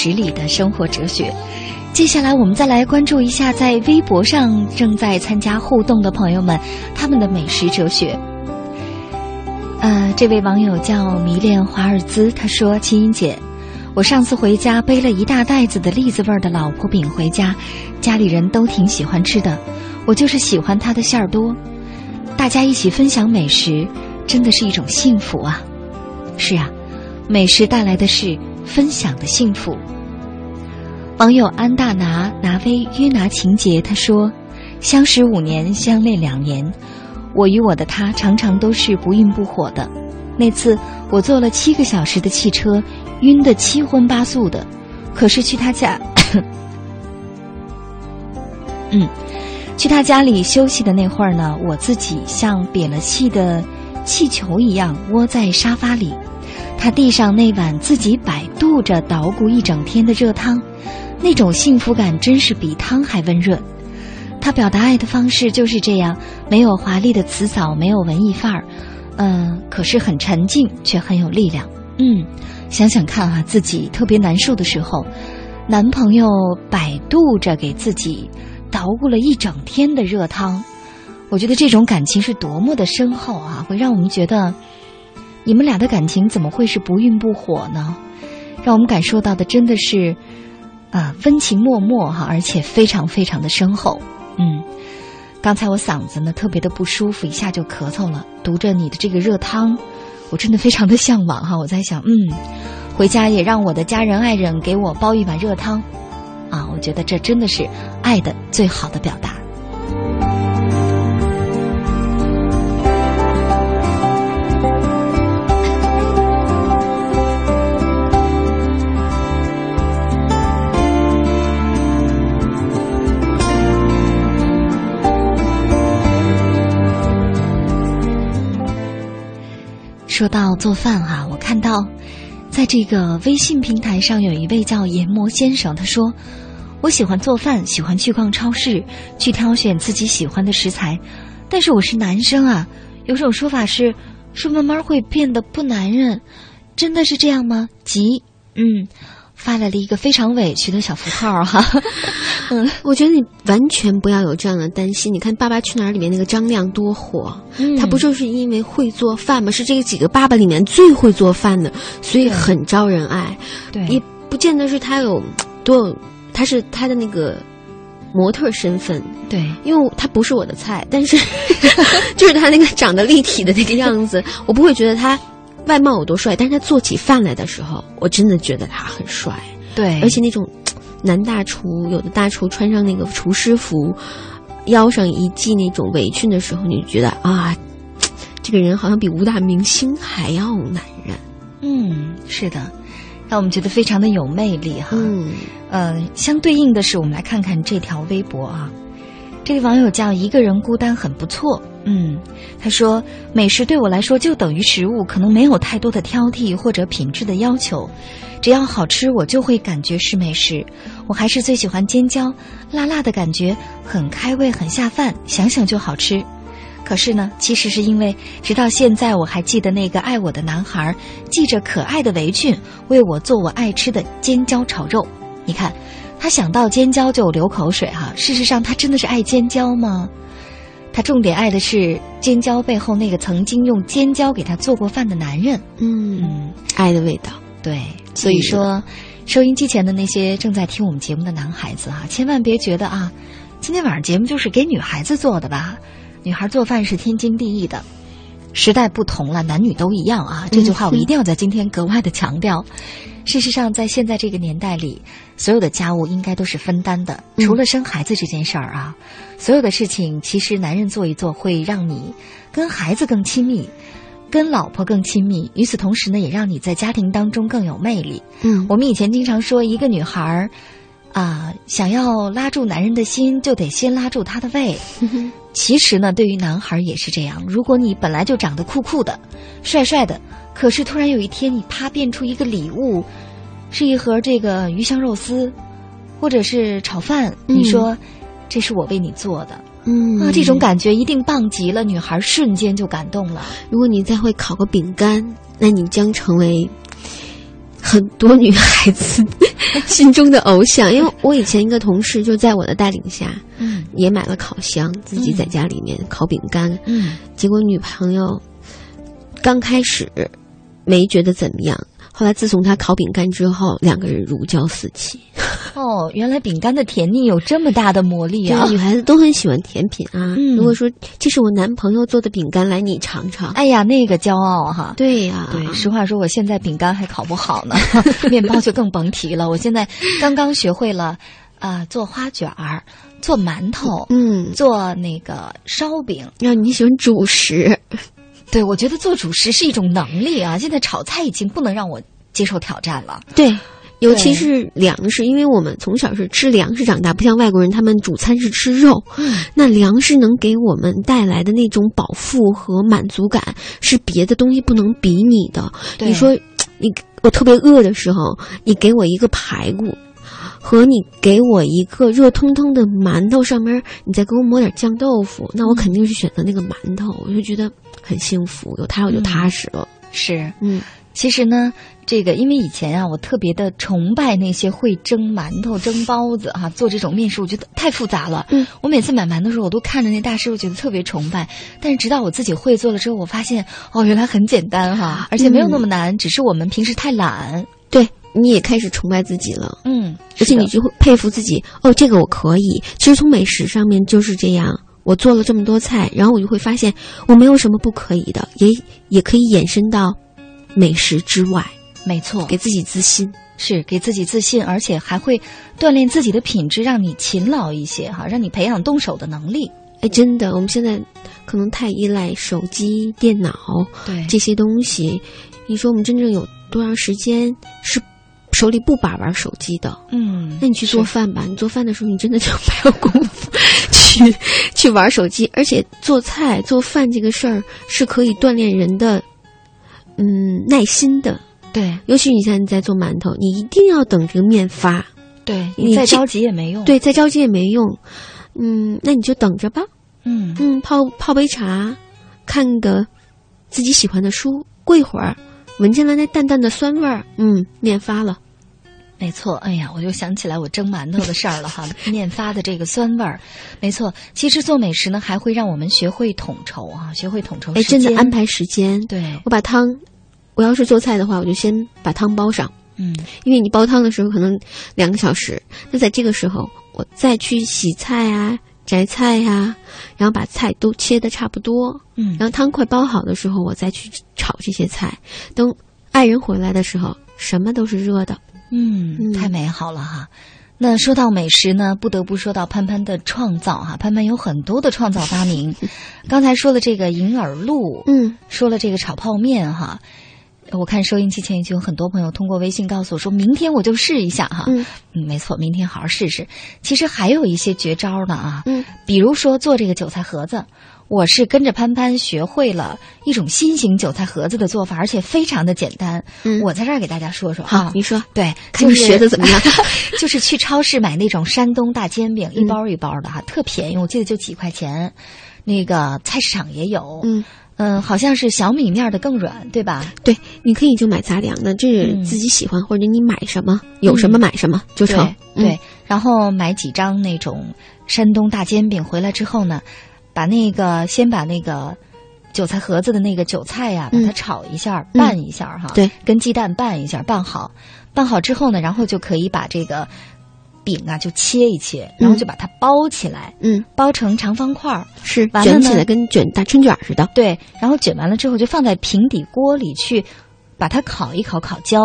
活美食里的生活哲学。接下来，我们再来关注一下在微博上正在参加互动的朋友们他们的美食哲学。呃，这位网友叫迷恋华尔兹，他说：“青音姐，我上次回家背了一大袋子的栗子味儿的老婆饼回家，家里人都挺喜欢吃的，我就是喜欢它的馅儿多。大家一起分享美食，真的是一种幸福啊！是啊，美食带来的是。”分享的幸福。网友安大拿拿威约拿情节，他说：“相识五年，相恋两年，我与我的他常常都是不孕不火的。那次我坐了七个小时的汽车，晕得七荤八素的。可是去他家，嗯，去他家里休息的那会儿呢，我自己像瘪了气的气球一样窝在沙发里。”他递上那碗自己摆渡着捣鼓一整天的热汤，那种幸福感真是比汤还温润。他表达爱的方式就是这样，没有华丽的辞藻，没有文艺范儿，嗯，可是很沉静，却很有力量。嗯，想想看啊，自己特别难受的时候，男朋友摆渡着给自己捣鼓了一整天的热汤，我觉得这种感情是多么的深厚啊，会让我们觉得。你们俩的感情怎么会是不孕不火呢？让我们感受到的真的是，啊，温情脉脉哈，而且非常非常的深厚。嗯，刚才我嗓子呢特别的不舒服，一下就咳嗽了。读着你的这个热汤，我真的非常的向往哈。我在想，嗯，回家也让我的家人爱人给我煲一碗热汤，啊，我觉得这真的是爱的最好的表达。说到做饭哈，我看到，在这个微信平台上有一位叫研磨先生，他说：“我喜欢做饭，喜欢去逛超市，去挑选自己喜欢的食材。但是我是男生啊，有种说法是，说慢慢会变得不男人，真的是这样吗？”急，嗯。发来了一个非常委屈的小符号哈，嗯，我觉得你完全不要有这样的担心。你看《爸爸去哪儿》里面那个张亮多火，他不就是因为会做饭吗？是这个几个爸爸里面最会做饭的，所以很招人爱。对，也不见得是他有多有，他是他的那个模特身份。对，因为他不是我的菜，但是 就是他那个长得立体的那个样子，我不会觉得他。外貌有多帅，但是他做起饭来的时候，我真的觉得他很帅。对，而且那种男大厨，有的大厨穿上那个厨师服，腰上一系那种围裙的时候，你就觉得啊，这个人好像比武打明星还要男人。嗯，是的，让我们觉得非常的有魅力哈。嗯，呃，相对应的是，我们来看看这条微博啊。这个网友叫一个人孤单很不错，嗯，他说美食对我来说就等于食物，可能没有太多的挑剔或者品质的要求，只要好吃我就会感觉是美食。我还是最喜欢尖椒，辣辣的感觉很开胃，很下饭，想想就好吃。可是呢，其实是因为直到现在，我还记得那个爱我的男孩，系着可爱的围裙，为我做我爱吃的尖椒炒肉。你看，他想到尖椒就流口水哈。事实上，他真的是爱尖椒吗？他重点爱的是尖椒背后那个曾经用尖椒给他做过饭的男人。嗯，爱的味道。对，所以说，收音机前的那些正在听我们节目的男孩子啊，千万别觉得啊，今天晚上节目就是给女孩子做的吧？女孩做饭是天经地义的。时代不同了，男女都一样啊！这句话我一定要在今天格外的强调。事实上，在现在这个年代里，所有的家务应该都是分担的，除了生孩子这件事儿啊，所有的事情其实男人做一做会让你跟孩子更亲密，跟老婆更亲密。与此同时呢，也让你在家庭当中更有魅力。嗯，我们以前经常说，一个女孩儿啊，想要拉住男人的心，就得先拉住他的胃。其实呢，对于男孩也是这样。如果你本来就长得酷酷的、帅帅的，可是突然有一天你啪变出一个礼物，是一盒这个鱼香肉丝，或者是炒饭，你说这是我为你做的，嗯啊，这种感觉一定棒极了，女孩瞬间就感动了。如果你再会烤个饼干，那你将成为很多女孩子 心中的偶像。因为我以前一个同事就在我的带领下。嗯，也买了烤箱，自己在家里面烤饼干。嗯，结果女朋友刚开始没觉得怎么样，后来自从他烤饼干之后，两个人如胶似漆。哦，原来饼干的甜腻有这么大的魔力啊！女孩子都很喜欢甜品啊。嗯，如果说这是我男朋友做的饼干，来你尝尝。哎呀，那个骄傲哈！对呀，对，实话说，我现在饼干还烤不好呢，面包就更甭提了。我现在刚刚学会了啊，做花卷儿。做馒头，嗯，做那个烧饼，让你喜欢主食。对，我觉得做主食是一种能力啊。现在炒菜已经不能让我接受挑战了。对，尤其是粮食，因为我们从小是吃粮食长大，不像外国人，他们主餐是吃肉。嗯，那粮食能给我们带来的那种饱腹和满足感，是别的东西不能比拟的。你说，你我特别饿的时候，你给我一个排骨。和你给我一个热腾腾的馒头，上面你再给我抹点酱豆腐，那我肯定是选择那个馒头，我就觉得很幸福，有他我就踏实了。是，嗯，其实呢，这个因为以前啊，我特别的崇拜那些会蒸馒头、蒸包子哈，做这种面食，我觉得太复杂了。嗯，我每次买馒头的时候，我都看着那大师，傅觉得特别崇拜。但是直到我自己会做了之后，我发现哦，原来很简单哈，而且没有那么难，只是我们平时太懒。对。你也开始崇拜自己了，嗯，而且你就会佩服自己。哦，这个我可以。其实从美食上面就是这样，我做了这么多菜，然后我就会发现我没有什么不可以的，也也可以延伸到美食之外。没错，给自己自信，是给自己自信，而且还会锻炼自己的品质，让你勤劳一些哈，让你培养动手的能力。哎，真的，我们现在可能太依赖手机、电脑对这些东西。你说我们真正有多长时间是？手里不把玩手机的，嗯，那你去做饭吧。你做饭的时候，你真的就没有功夫 去 去玩手机。而且做菜做饭这个事儿是可以锻炼人的，嗯，耐心的。对，尤其你现在在做馒头，你一定要等这个面发。对，你再着急也没用。对，再着急也没用。嗯，那你就等着吧。嗯嗯，泡泡杯茶，看个自己喜欢的书，过一会儿。闻见了那淡淡的酸味儿，嗯，面发了，没错。哎呀，我就想起来我蒸馒头的事儿了哈，面发的这个酸味儿，没错。其实做美食呢，还会让我们学会统筹啊，学会统筹。哎，真的安排时间。对，我把汤，我要是做菜的话，我就先把汤煲上，嗯，因为你煲汤的时候可能两个小时，那在这个时候我再去洗菜啊。摘菜呀，然后把菜都切的差不多，嗯，然后汤快煲好的时候，我再去炒这些菜。等爱人回来的时候，什么都是热的，嗯，太美好了哈。那说到美食呢，不得不说到潘潘的创造哈。潘潘有很多的创造发明，刚才说了这个银耳露，嗯，说了这个炒泡面哈。我看收音机前已经有很多朋友通过微信告诉我，说明天我就试一下哈。嗯，没错，明天好好试试。其实还有一些绝招呢啊，嗯，比如说做这个韭菜盒子，我是跟着潘潘学会了一种新型韭菜盒子的做法，而且非常的简单。嗯，我在这儿给大家说说。好，你说。对，看你学的怎么样？就是去超市买那种山东大煎饼，一包一包的哈，特便宜，我记得就几块钱。那个菜市场也有。嗯嗯，好像是小米面的更软，对吧？对，你可以就买杂粮的，这是自己喜欢，或者你买什么有什么买什么就成。对，然后买几张那种山东大煎饼回来之后呢，把那个先把那个。韭菜盒子的那个韭菜呀，把它炒一下，拌一下哈，对，跟鸡蛋拌一下，拌好，拌好之后呢，然后就可以把这个饼啊就切一切，然后就把它包起来，嗯，包成长方块儿，是卷起来跟卷大春卷似的，对，然后卷完了之后就放在平底锅里去把它烤一烤，烤焦，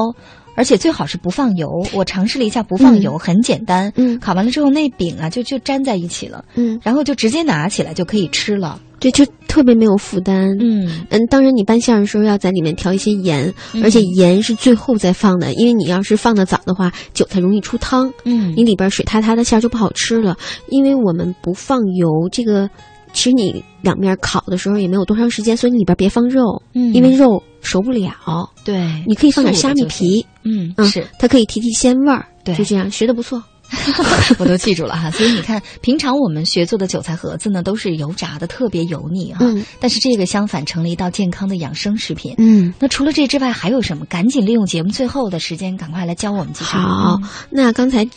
而且最好是不放油。我尝试了一下不放油，很简单，嗯，烤完了之后那饼啊就就粘在一起了，嗯，然后就直接拿起来就可以吃了。对，就特别没有负担。嗯嗯，当然你拌馅的时候要在里面调一些盐，而且盐是最后再放的，因为你要是放的早的话，韭菜容易出汤。嗯，你里边水塌塌的馅就不好吃了。因为我们不放油，这个其实你两面烤的时候也没有多长时间，所以你里边别放肉，嗯，因为肉熟不了。对，你可以放点虾米皮，嗯，是它可以提提鲜味儿。对，就这样，学的不错。我都记住了哈，所以你看，平常我们学做的韭菜盒子呢，都是油炸的，特别油腻哈。嗯。但是这个相反，成了一道健康的养生食品。嗯。那除了这之外，还有什么？赶紧利用节目最后的时间，赶快来教我们几招。好，那刚才，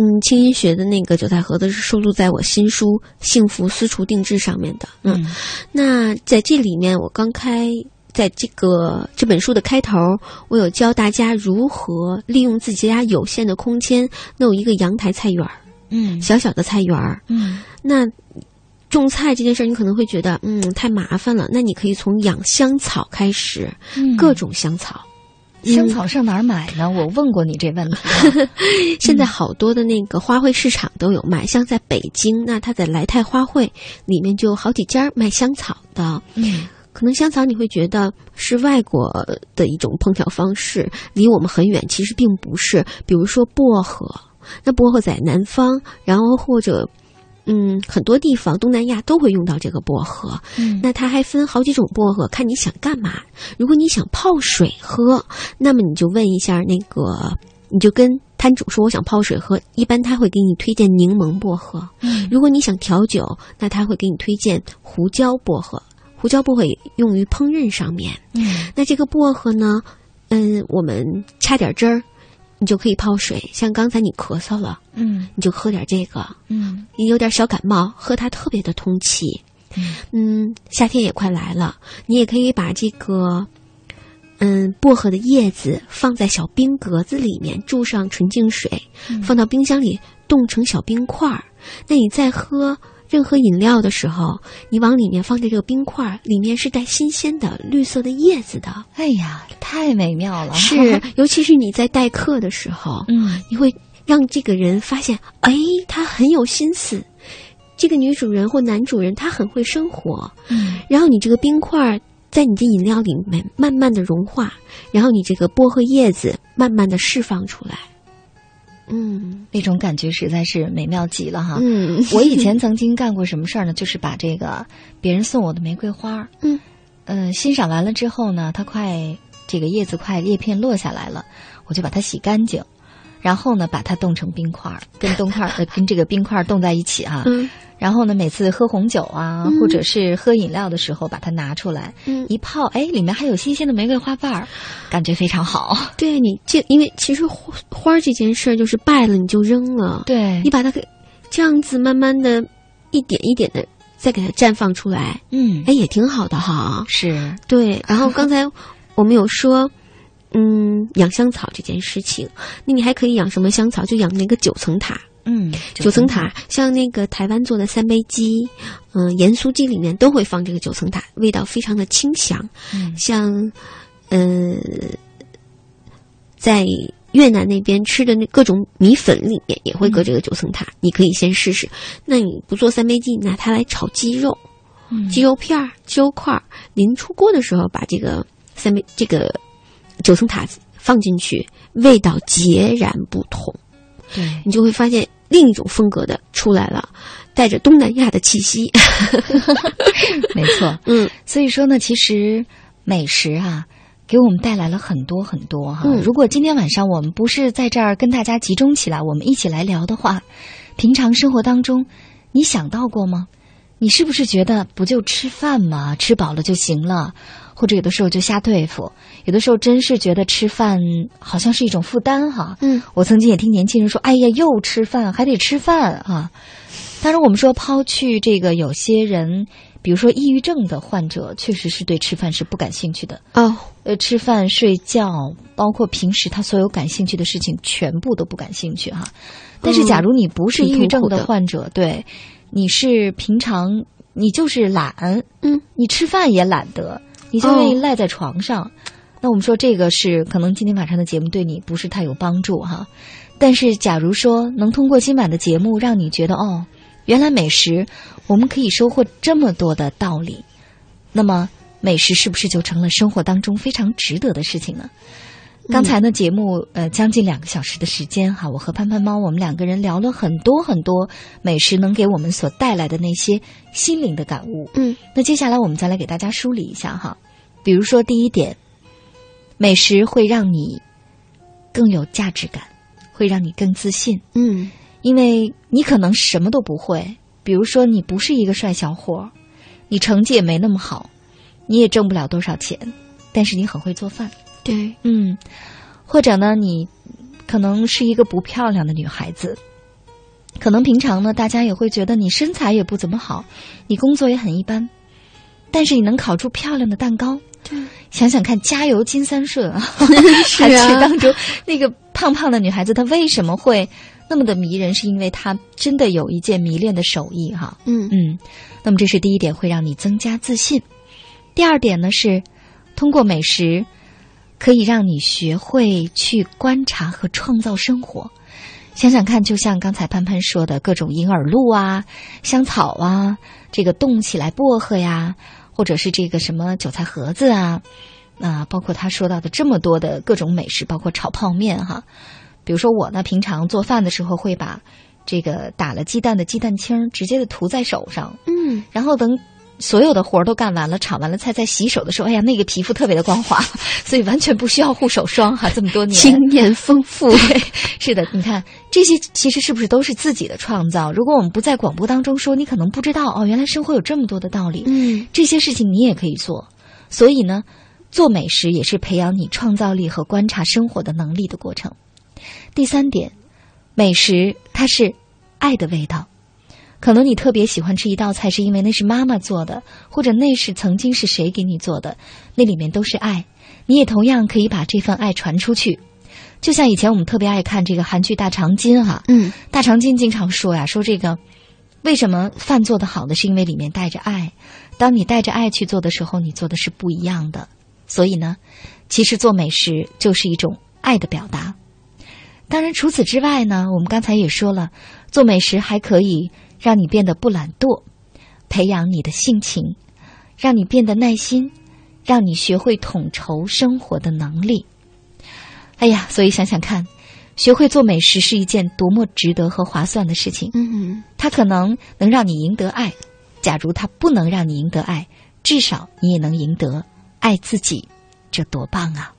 嗯，清音学的那个韭菜盒子是收录在我新书《幸福私厨定制》上面的。嗯。那在这里面，我刚开。在这个这本书的开头，我有教大家如何利用自己家有限的空间弄一个阳台菜园儿，嗯，小小的菜园儿，嗯，那种菜这件事儿，你可能会觉得，嗯，太麻烦了。那你可以从养香草开始，嗯，各种香草，香草上哪儿买呢？我问过你这问题。现在好多的那个花卉市场都有卖，像在北京，那它在莱泰花卉里面就有好几家卖香草的，嗯。可能香草你会觉得是外国的一种烹调方式，离我们很远，其实并不是。比如说薄荷，那薄荷在南方，然后或者，嗯，很多地方东南亚都会用到这个薄荷。嗯，那它还分好几种薄荷，看你想干嘛。如果你想泡水喝，那么你就问一下那个，你就跟摊主说我想泡水喝，一般他会给你推荐柠檬薄荷。嗯，如果你想调酒，那他会给你推荐胡椒薄荷。胡椒薄荷用于烹饪上面，嗯，那这个薄荷呢，嗯，我们掐点汁儿，你就可以泡水。像刚才你咳嗽了，嗯，你就喝点这个，嗯，你有点小感冒，喝它特别的通气。嗯，夏天也快来了，你也可以把这个，嗯，薄荷的叶子放在小冰格子里面，注上纯净水，放到冰箱里冻成小冰块儿。那你再喝。任何饮料的时候，你往里面放这个冰块，里面是带新鲜的绿色的叶子的。哎呀，太美妙了！是，尤其是你在待客的时候，嗯，你会让这个人发现，哎，他很有心思。这个女主人或男主人，他很会生活。嗯，然后你这个冰块在你的饮料里面慢慢的融化，然后你这个薄荷叶子慢慢的释放出来。嗯，那种感觉实在是美妙极了哈。嗯，我以前曾经干过什么事儿呢？就是把这个别人送我的玫瑰花，嗯，呃，欣赏完了之后呢，它快这个叶子快叶片落下来了，我就把它洗干净，然后呢，把它冻成冰块，跟冻块呃跟这个冰块冻在一起啊。嗯，然后呢，每次喝红酒啊，嗯、或者是喝饮料的时候，把它拿出来，嗯，一泡，哎，里面还有新鲜的玫瑰花瓣儿，感觉非常好。对你这，因为其实花花这件事儿就是败了你就扔了，对你把它给这样子慢慢的一点一点的再给它绽放出来，嗯，哎，也挺好的哈。是对。然后刚才我们有说。嗯，养香草这件事情，那你还可以养什么香草？就养那个九层塔。嗯，九层塔像那个台湾做的三杯鸡，嗯，盐酥鸡里面都会放这个九层塔，味道非常的清香。嗯，像，呃，在越南那边吃的那各种米粉里面也会搁这个九层塔，嗯、你可以先试试。那你不做三杯鸡，拿它来炒鸡肉，嗯、鸡肉片儿、鸡肉块儿，临出锅的时候把这个三杯这个。九层塔放进去，味道截然不同。对你就会发现另一种风格的出来了，带着东南亚的气息。没错，嗯，所以说呢，其实美食啊，给我们带来了很多很多哈。嗯、如果今天晚上我们不是在这儿跟大家集中起来，我们一起来聊的话，平常生活当中，你想到过吗？你是不是觉得不就吃饭吗？吃饱了就行了，或者有的时候就瞎对付，有的时候真是觉得吃饭好像是一种负担哈。嗯，我曾经也听年轻人说：“哎呀，又吃饭，还得吃饭啊。”当然，我们说抛去这个，有些人，比如说抑郁症的患者，确实是对吃饭是不感兴趣的哦。呃，吃饭、睡觉，包括平时他所有感兴趣的事情，全部都不感兴趣哈。但是，假如你不是抑郁症的患者，对。你是平常你就是懒，嗯，你吃饭也懒得，你就愿意赖在床上。那我们说这个是可能今天晚上的节目对你不是太有帮助哈。但是假如说能通过今晚的节目让你觉得哦，原来美食我们可以收获这么多的道理，那么美食是不是就成了生活当中非常值得的事情呢？刚才呢，节目呃将近两个小时的时间哈，我和潘潘猫我们两个人聊了很多很多美食能给我们所带来的那些心灵的感悟。嗯，那接下来我们再来给大家梳理一下哈，比如说第一点，美食会让你更有价值感，会让你更自信。嗯，因为你可能什么都不会，比如说你不是一个帅小伙，你成绩也没那么好，你也挣不了多少钱，但是你很会做饭。对，嗯，或者呢，你可能是一个不漂亮的女孩子，可能平常呢，大家也会觉得你身材也不怎么好，你工作也很一般，但是你能烤出漂亮的蛋糕。对，想想看，加油金三顺啊，是啊，当中那个胖胖的女孩子，她为什么会那么的迷人？是因为她真的有一件迷恋的手艺哈。嗯嗯，那么这是第一点，会让你增加自信。第二点呢是通过美食。可以让你学会去观察和创造生活。想想看，就像刚才潘潘说的各种银耳露啊、香草啊，这个冻起来薄荷呀，或者是这个什么韭菜盒子啊，啊，包括他说到的这么多的各种美食，包括炒泡面哈。比如说我呢，平常做饭的时候会把这个打了鸡蛋的鸡蛋清直接的涂在手上，嗯，然后等。所有的活儿都干完了，炒完了菜，在洗手的时候，哎呀，那个皮肤特别的光滑，所以完全不需要护手霜哈。这么多年经验丰富，是的，你看这些其实是不是都是自己的创造？如果我们不在广播当中说，你可能不知道哦，原来生活有这么多的道理。嗯，这些事情你也可以做。所以呢，做美食也是培养你创造力和观察生活的能力的过程。第三点，美食它是爱的味道。可能你特别喜欢吃一道菜，是因为那是妈妈做的，或者那是曾经是谁给你做的，那里面都是爱。你也同样可以把这份爱传出去。就像以前我们特别爱看这个韩剧《大长今》哈，嗯，大长今经常说呀，说这个为什么饭做的好的？是因为里面带着爱。当你带着爱去做的时候，你做的是不一样的。所以呢，其实做美食就是一种爱的表达。当然，除此之外呢，我们刚才也说了，做美食还可以。让你变得不懒惰，培养你的性情，让你变得耐心，让你学会统筹生活的能力。哎呀，所以想想看，学会做美食是一件多么值得和划算的事情。嗯，它可能能让你赢得爱，假如它不能让你赢得爱，至少你也能赢得爱自己，这多棒啊！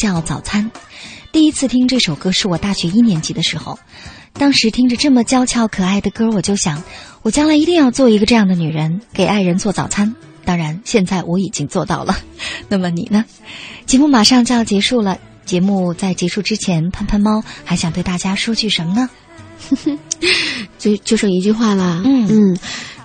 叫《早餐》。第一次听这首歌是我大学一年级的时候，当时听着这么娇俏可爱的歌，我就想，我将来一定要做一个这样的女人，给爱人做早餐。当然，现在我已经做到了。那么你呢？节目马上就要结束了，节目在结束之前，喷喷猫还想对大家说句什么呢？就就剩一句话啦，嗯嗯，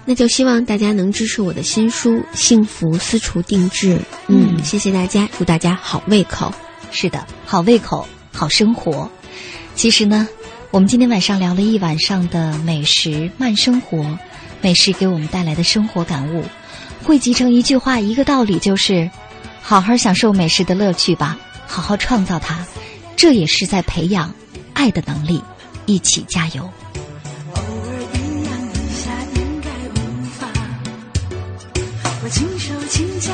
那就希望大家能支持我的新书《幸福私厨定制》。嗯，谢谢大家，祝大家好胃口。是的，好胃口，好生活。其实呢，我们今天晚上聊了一晚上的美食慢生活，美食给我们带来的生活感悟，汇集成一句话，一个道理，就是好好享受美食的乐趣吧，好好创造它，这也是在培养爱的能力。一起加油！偶尔一下应该无法，我轻手轻脚，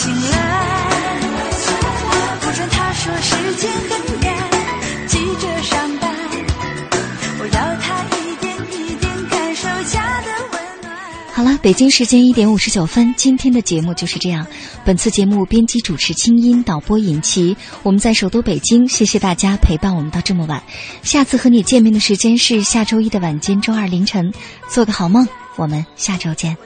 醒来，不准他说时间很赶，急着上班。我要他一点一点感受家的温暖。好了，北京时间一点五十九分，今天的节目就是这样。本次节目编辑主持清音，导播尹奇，我们在首都北京，谢谢大家陪伴我们到这么晚。下次和你见面的时间是下周一的晚间，周二凌晨。做个好梦，我们下周见。